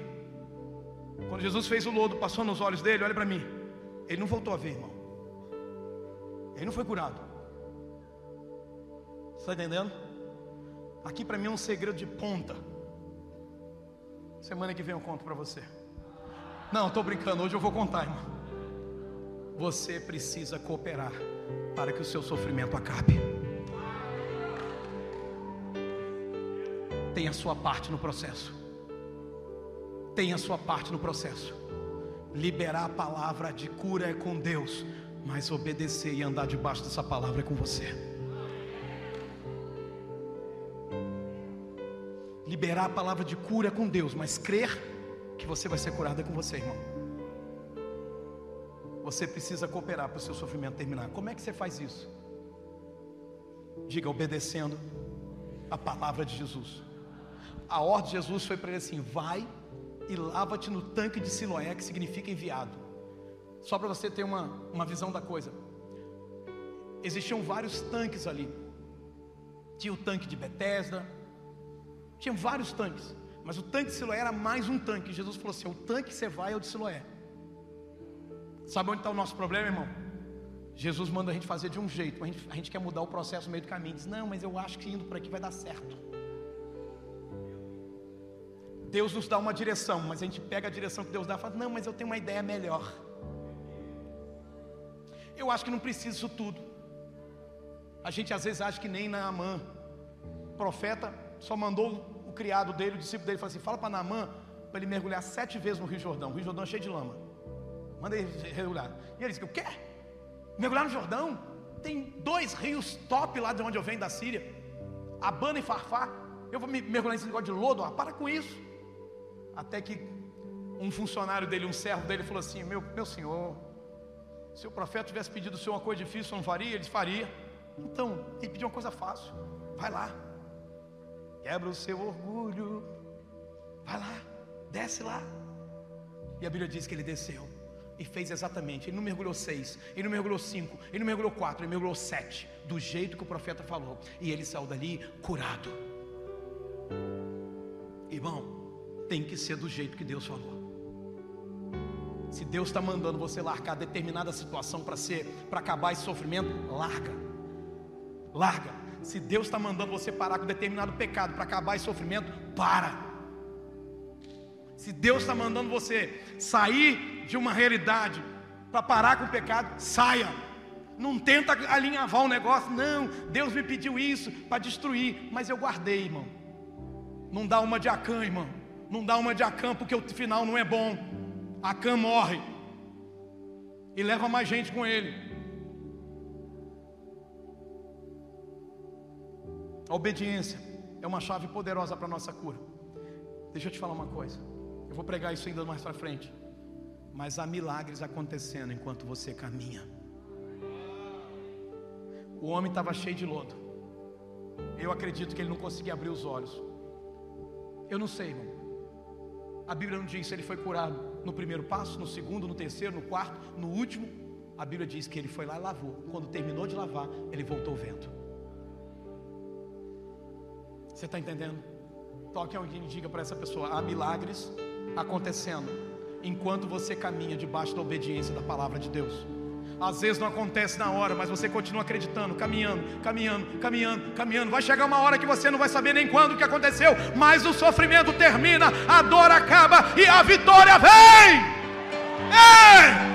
Quando Jesus fez o lodo, passou nos olhos dele, olha para mim. Ele não voltou a ver, irmão. Ele não foi curado. Está entendendo? Aqui para mim é um segredo de ponta. Semana que vem eu conto para você. Não, estou brincando, hoje eu vou contar, irmão. Você precisa cooperar para que o seu sofrimento acabe. Tem a sua parte no processo. Tem a sua parte no processo. Liberar a palavra de cura é com Deus, mas obedecer e andar debaixo dessa palavra é com você. Liberar a palavra de cura é com Deus, mas crer que você vai ser curado é com você, irmão. você precisa cooperar para o seu sofrimento terminar. Como é que você faz isso? Diga, obedecendo a palavra de Jesus. A ordem de Jesus foi para ele assim: vai e lava-te no tanque de Siloé, que significa enviado. Só para você ter uma, uma visão da coisa. Existiam vários tanques ali. Tinha o tanque de Betesda, tinha vários tanques. Mas o tanque de Siloé era mais um tanque. Jesus falou assim: o tanque que você vai é o de Siloé. Sabe onde está o nosso problema, irmão? Jesus manda a gente fazer de um jeito, a gente, a gente quer mudar o processo no meio do caminho. Diz: não, mas eu acho que indo por aqui vai dar certo. Deus nos dá uma direção, mas a gente pega a direção que Deus dá e fala: não, mas eu tenho uma ideia melhor. Eu acho que não preciso disso tudo. A gente às vezes acha que nem Naamã, profeta só mandou o criado dele, o discípulo dele, falou assim: fala para Naamã para ele mergulhar sete vezes no Rio Jordão. O Rio Jordão é cheio de lama. Manda ele mergulhar. E ele disse: O quê? Mergulhar no Jordão? Tem dois rios top lá de onde eu venho da Síria. Abana e Farfá. Eu vou me mergulhar nesse negócio de lodo? Ah, para com isso. Até que um funcionário dele, um servo dele, falou assim: Meu, meu senhor, se o profeta tivesse pedido o senhor uma coisa difícil, não faria? Ele faria. Então, ele pediu uma coisa fácil. Vai lá, Quebra o seu orgulho. Vai lá, desce lá. E a Bíblia diz que ele desceu e fez exatamente. Ele não mergulhou seis, ele não mergulhou cinco, ele não mergulhou quatro, ele mergulhou sete, do jeito que o profeta falou. E ele saiu dali curado. Irmão, tem que ser do jeito que Deus falou. Se Deus está mandando você largar determinada situação para ser, para acabar esse sofrimento, larga. Larga. Se Deus está mandando você parar com determinado pecado para acabar esse sofrimento, para. Se Deus está mandando você sair de uma realidade para parar com o pecado, saia. Não tenta alinhavar o negócio, não. Deus me pediu isso para destruir, mas eu guardei, irmão. Não dá uma de Acã, irmão. Não dá uma de Acã porque o final não é bom. Acã morre e leva mais gente com ele. A obediência é uma chave poderosa para a nossa cura. Deixa eu te falar uma coisa. Eu vou pregar isso ainda mais para frente. Mas há milagres acontecendo enquanto você caminha. O homem estava cheio de lodo. Eu acredito que ele não conseguia abrir os olhos. Eu não sei, irmão. A Bíblia não diz se ele foi curado no primeiro passo, no segundo, no terceiro, no quarto, no último. A Bíblia diz que ele foi lá e lavou. Quando terminou de lavar, ele voltou vento. Você está entendendo? Toque alguém e diga para essa pessoa: há milagres acontecendo enquanto você caminha debaixo da obediência da palavra de Deus. Às vezes não acontece na hora, mas você continua acreditando, caminhando, caminhando, caminhando, caminhando. Vai chegar uma hora que você não vai saber nem quando que aconteceu, mas o sofrimento termina, a dor acaba e a vitória vem. Ei!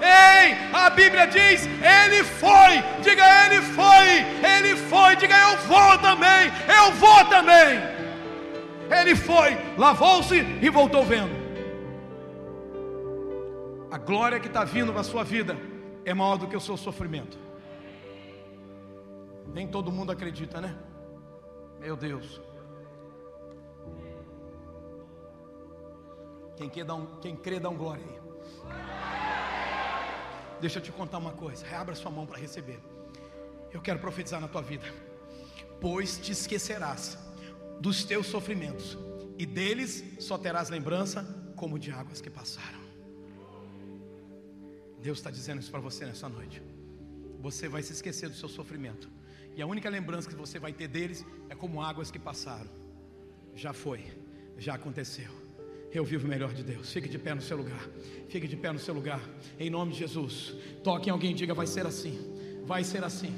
Ei, a Bíblia diz: Ele foi, diga Ele foi, Ele foi, diga eu vou também, eu vou também. Ele foi, lavou-se e voltou vendo. A glória que está vindo na sua vida é maior do que o seu sofrimento. Nem todo mundo acredita, né? Meu Deus. Quem, quer dar um, quem crê, dá um glória aí. Deixa eu te contar uma coisa. Reabra sua mão para receber. Eu quero profetizar na tua vida. Pois te esquecerás dos teus sofrimentos, e deles só terás lembrança como de águas que passaram. Deus está dizendo isso para você nessa noite. Você vai se esquecer do seu sofrimento, e a única lembrança que você vai ter deles é como águas que passaram. Já foi, já aconteceu. Eu vivo o melhor de Deus. Fique de pé no seu lugar. Fique de pé no seu lugar. Em nome de Jesus. Toque em alguém e diga: vai ser assim. Vai ser assim.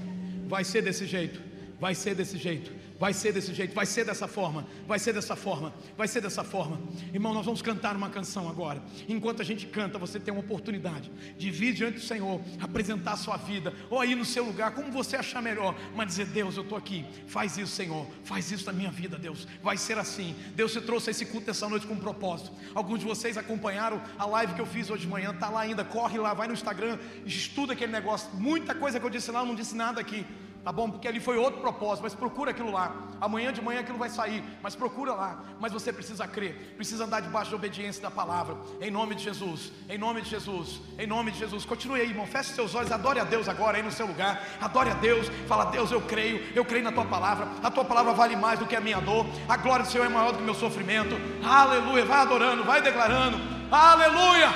Vai ser desse jeito. Vai ser desse jeito. Vai ser desse jeito, vai ser dessa forma, vai ser dessa forma, vai ser dessa forma. Irmão, nós vamos cantar uma canção agora. Enquanto a gente canta, você tem uma oportunidade de vir diante do Senhor, apresentar a sua vida, ou aí no seu lugar, como você achar melhor, mas dizer: Deus, eu estou aqui, faz isso, Senhor, faz isso na minha vida, Deus. Vai ser assim. Deus te trouxe esse culto essa noite com um propósito. Alguns de vocês acompanharam a live que eu fiz hoje de manhã, está lá ainda, corre lá, vai no Instagram, estuda aquele negócio. Muita coisa que eu disse lá, eu não disse nada aqui Tá bom? Porque ali foi outro propósito, mas procura aquilo lá. Amanhã de manhã aquilo vai sair, mas procura lá. Mas você precisa crer, precisa andar debaixo da obediência da palavra. Em nome de Jesus, em nome de Jesus, em nome de Jesus. Continue aí, irmão. Feche seus olhos, adore a Deus agora aí no seu lugar. Adore a Deus. Fala, Deus, eu creio, eu creio na tua palavra. A tua palavra vale mais do que a minha dor. A glória do Senhor é maior do que o meu sofrimento. Aleluia. Vai adorando, vai declarando. Aleluia.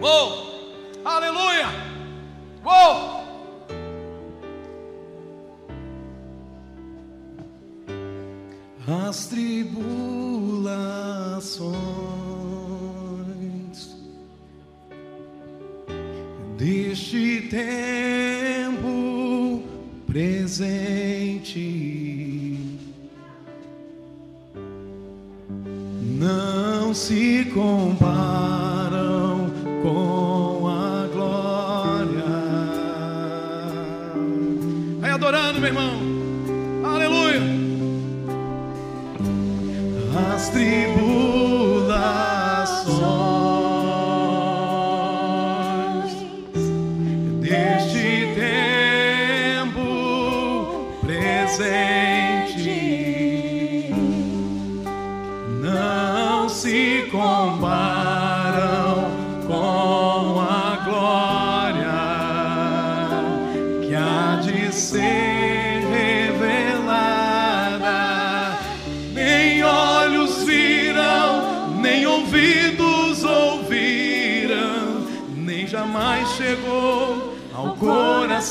Uou! Aleluia. Uou! As tribulações deste tempo presente não se comparam com a glória. Vai adorando, meu irmão. As tribulações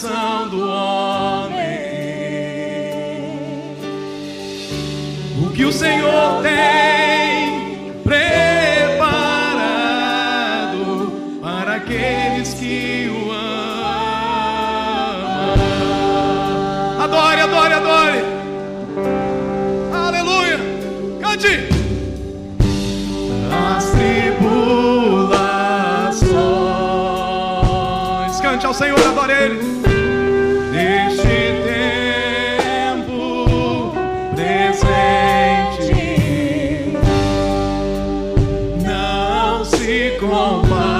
coração do homem. O que o Senhor tem se comparam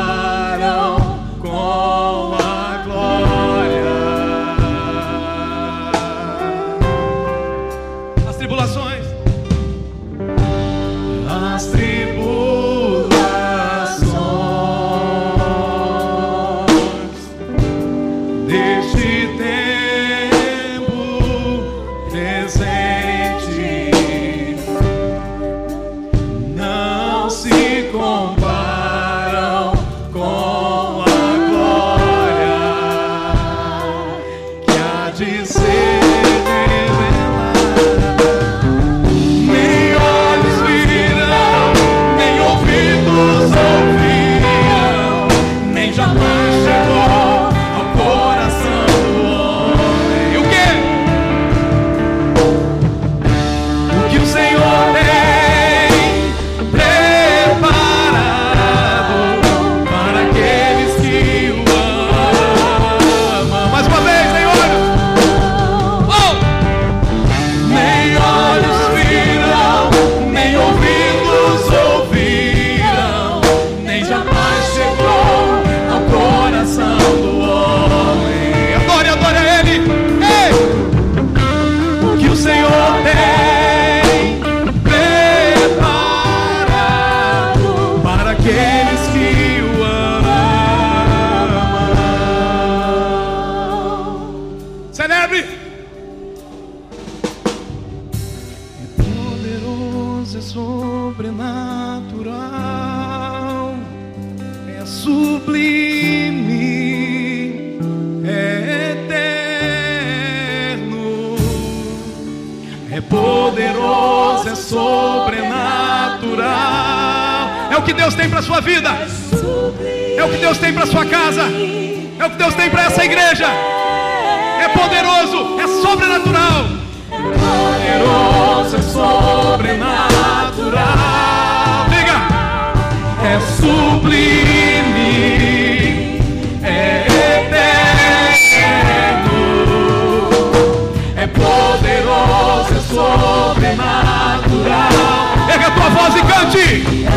voz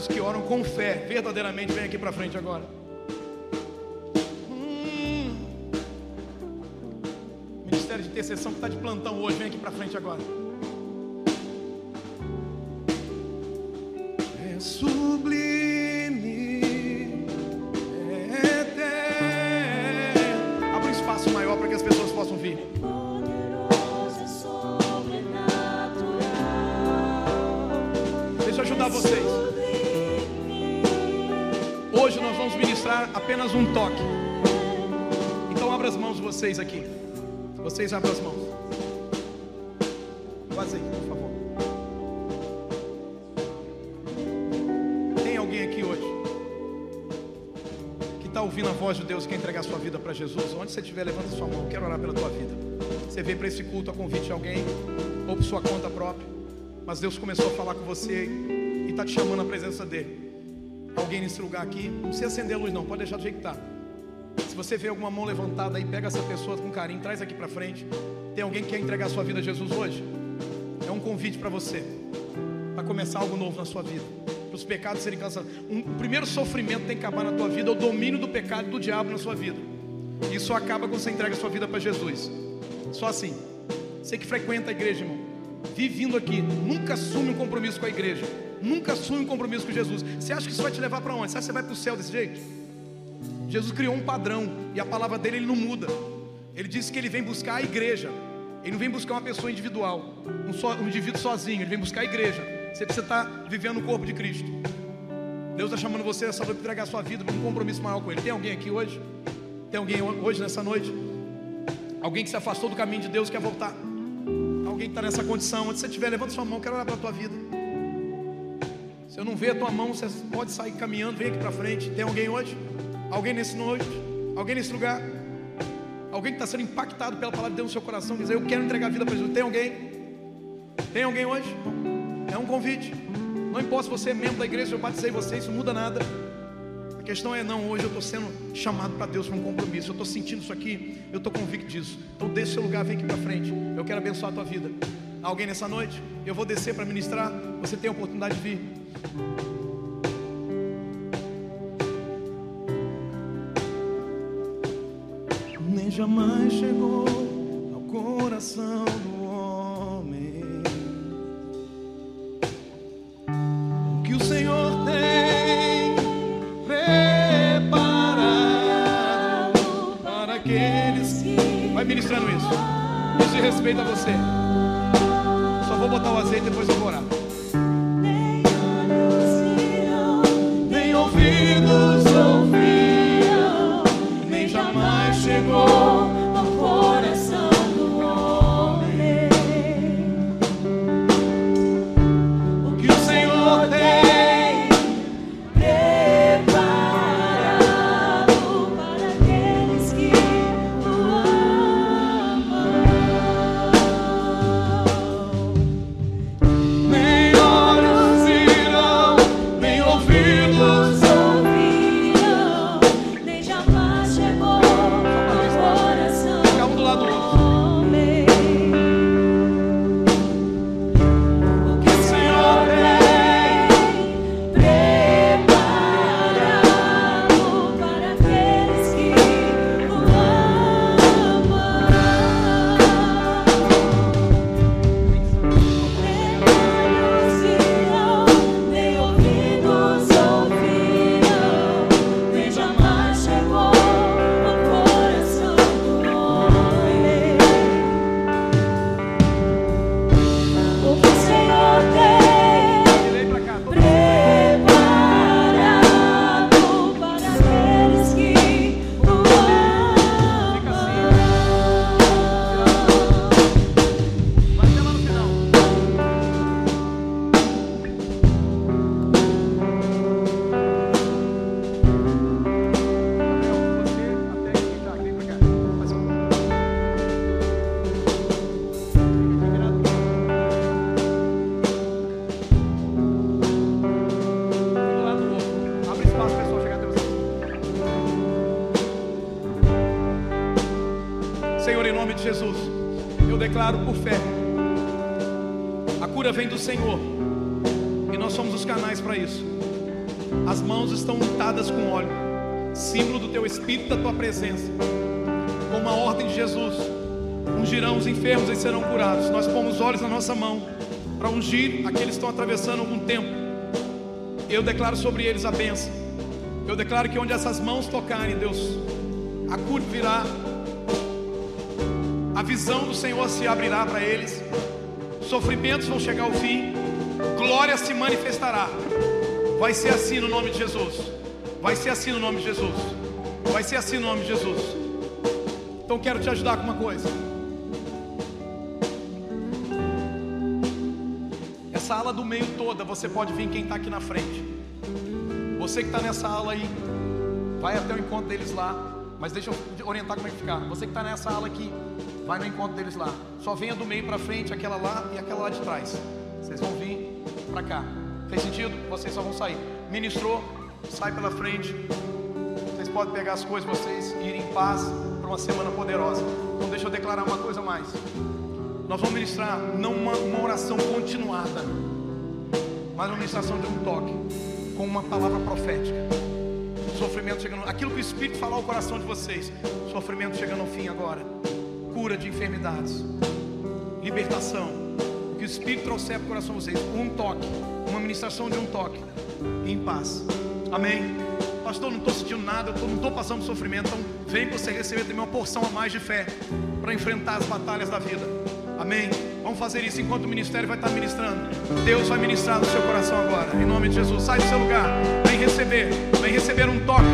diáconos que oram com fé, verdadeiramente, venham aqui para frente agora. Hum. Ministério de intercessão que está de plantão hoje, vem aqui para frente agora. Vocês aqui. Vocês abram as mãos. Aí, por favor. Tem alguém aqui hoje que está ouvindo a voz de Deus, quer entregar sua vida para Jesus? Onde você estiver, levanta sua mão. Quero orar pela tua vida. Você veio para esse culto a convite de alguém ou por sua conta própria, mas Deus começou a falar com você e está te chamando à presença dele. Alguém nesse lugar aqui, não precisa acender a luz, não, pode deixar do jeito que está. Se você vê alguma mão levantada aí, pega essa pessoa com carinho, traz aqui para frente. Tem alguém que quer entregar sua vida a Jesus hoje? É um convite para você, para começar algo novo na sua vida, para os pecados serem cancelados. Um, o primeiro sofrimento tem que acabar na tua vida é o domínio do pecado e do diabo na sua vida. Isso acaba quando você entrega sua vida para Jesus. Só assim. Você que frequenta a igreja, irmão, vive vindo aqui, nunca assume um compromisso com a igreja, nunca assume um compromisso com Jesus. Você acha que isso vai te levar para onde? Você acha que você vai para o céu desse jeito? Jesus criou um padrão e a palavra dele ele não muda. Ele disse que ele vem buscar a igreja. Ele não vem buscar uma pessoa individual, um, só, um indivíduo sozinho. Ele vem buscar a igreja. Você precisa estar vivendo o corpo de Cristo. Deus está chamando você essa noite para entregar a sua vida para um compromisso maior com Ele. Tem alguém aqui hoje? Tem alguém hoje nessa noite? Alguém que se afastou do caminho de Deus quer voltar? Alguém que está nessa condição? Onde você estiver, levanta sua mão, quero orar pela tua vida. Se eu não ver a tua mão, você pode sair caminhando, vem aqui para frente. Tem alguém hoje? Alguém nesse noite? Alguém nesse lugar? Alguém que está sendo impactado pela palavra de Deus no seu coração, dizer, eu quero entregar a vida para Jesus. Tem alguém? Tem alguém hoje? É um convite. Não importa se você é membro da igreja, eu batizei você, isso não muda nada. A questão é, não, hoje eu estou sendo chamado para Deus para um compromisso. Eu estou sentindo isso aqui, eu estou convicto disso. Então deixa seu lugar, vem aqui para frente. Eu quero abençoar a tua vida. Alguém nessa noite? Eu vou descer para ministrar. Você tem a oportunidade de vir. Jamais chegou ao coração do homem o que o Senhor tem preparado para aqueles que. Vai ministrando isso. Isso de respeito a você. Só vou botar o azeite depois eu vou orar. Símbolo do teu espírito, da tua presença, com uma ordem de Jesus. Ungirão os enfermos e serão curados. Nós pomos os olhos na nossa mão para ungir aqueles que estão atravessando algum tempo. Eu declaro sobre eles a bênção. Eu declaro que onde essas mãos tocarem, Deus, a cura virá, a visão do Senhor se abrirá para eles, sofrimentos vão chegar ao fim, glória se manifestará. Vai ser assim no nome de Jesus. Vai ser assim no nome de Jesus. Vai ser assim no nome de Jesus. Então quero te ajudar com uma coisa. Essa ala do meio toda, você pode vir quem está aqui na frente. Você que está nessa ala aí, vai até o encontro deles lá. Mas deixa eu orientar como é que ficar. Você que está nessa ala aqui, vai no encontro deles lá. Só venha do meio para frente, aquela lá e aquela lá de trás. Vocês vão vir para cá. Fez sentido? Vocês só vão sair. Ministrou, sai pela frente. Vocês podem pegar as coisas, vocês e ir em paz para uma semana poderosa. Então deixa eu declarar uma coisa mais. Nós vamos ministrar não uma, uma oração continuada, mas uma ministração de um toque, com uma palavra profética. Sofrimento chegando, aquilo que o Espírito falou ao coração de vocês. Sofrimento chegando ao fim agora. Cura de enfermidades, libertação. O que o Espírito trouxer para o coração de vocês. Um toque, uma ministração de um toque. Em paz. Amém. Pastor, não estou sentindo nada, eu não estou passando sofrimento. Então vem você receber também uma porção a mais de fé para enfrentar as batalhas da vida. Amém. Vamos fazer isso enquanto o ministério vai estar ministrando. Deus vai ministrar no seu coração agora. Em nome de Jesus. Sai do seu lugar. Vem receber. Vem receber um toque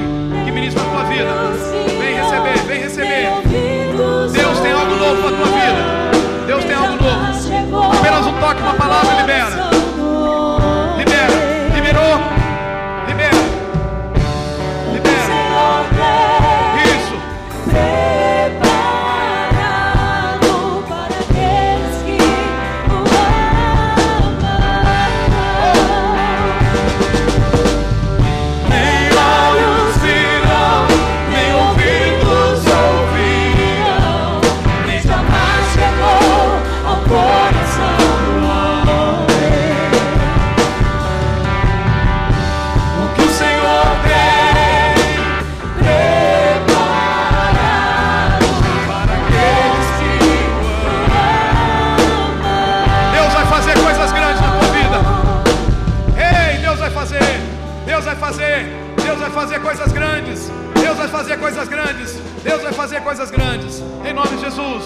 que ministra a tua vida. Vem receber, vem receber. Deus tem algo novo para a tua vida. Deus tem algo novo. Apenas um toque, uma palavra. Libera. Coisas grandes. Deus vai fazer coisas grandes. Deus vai fazer coisas grandes. Em nome de Jesus.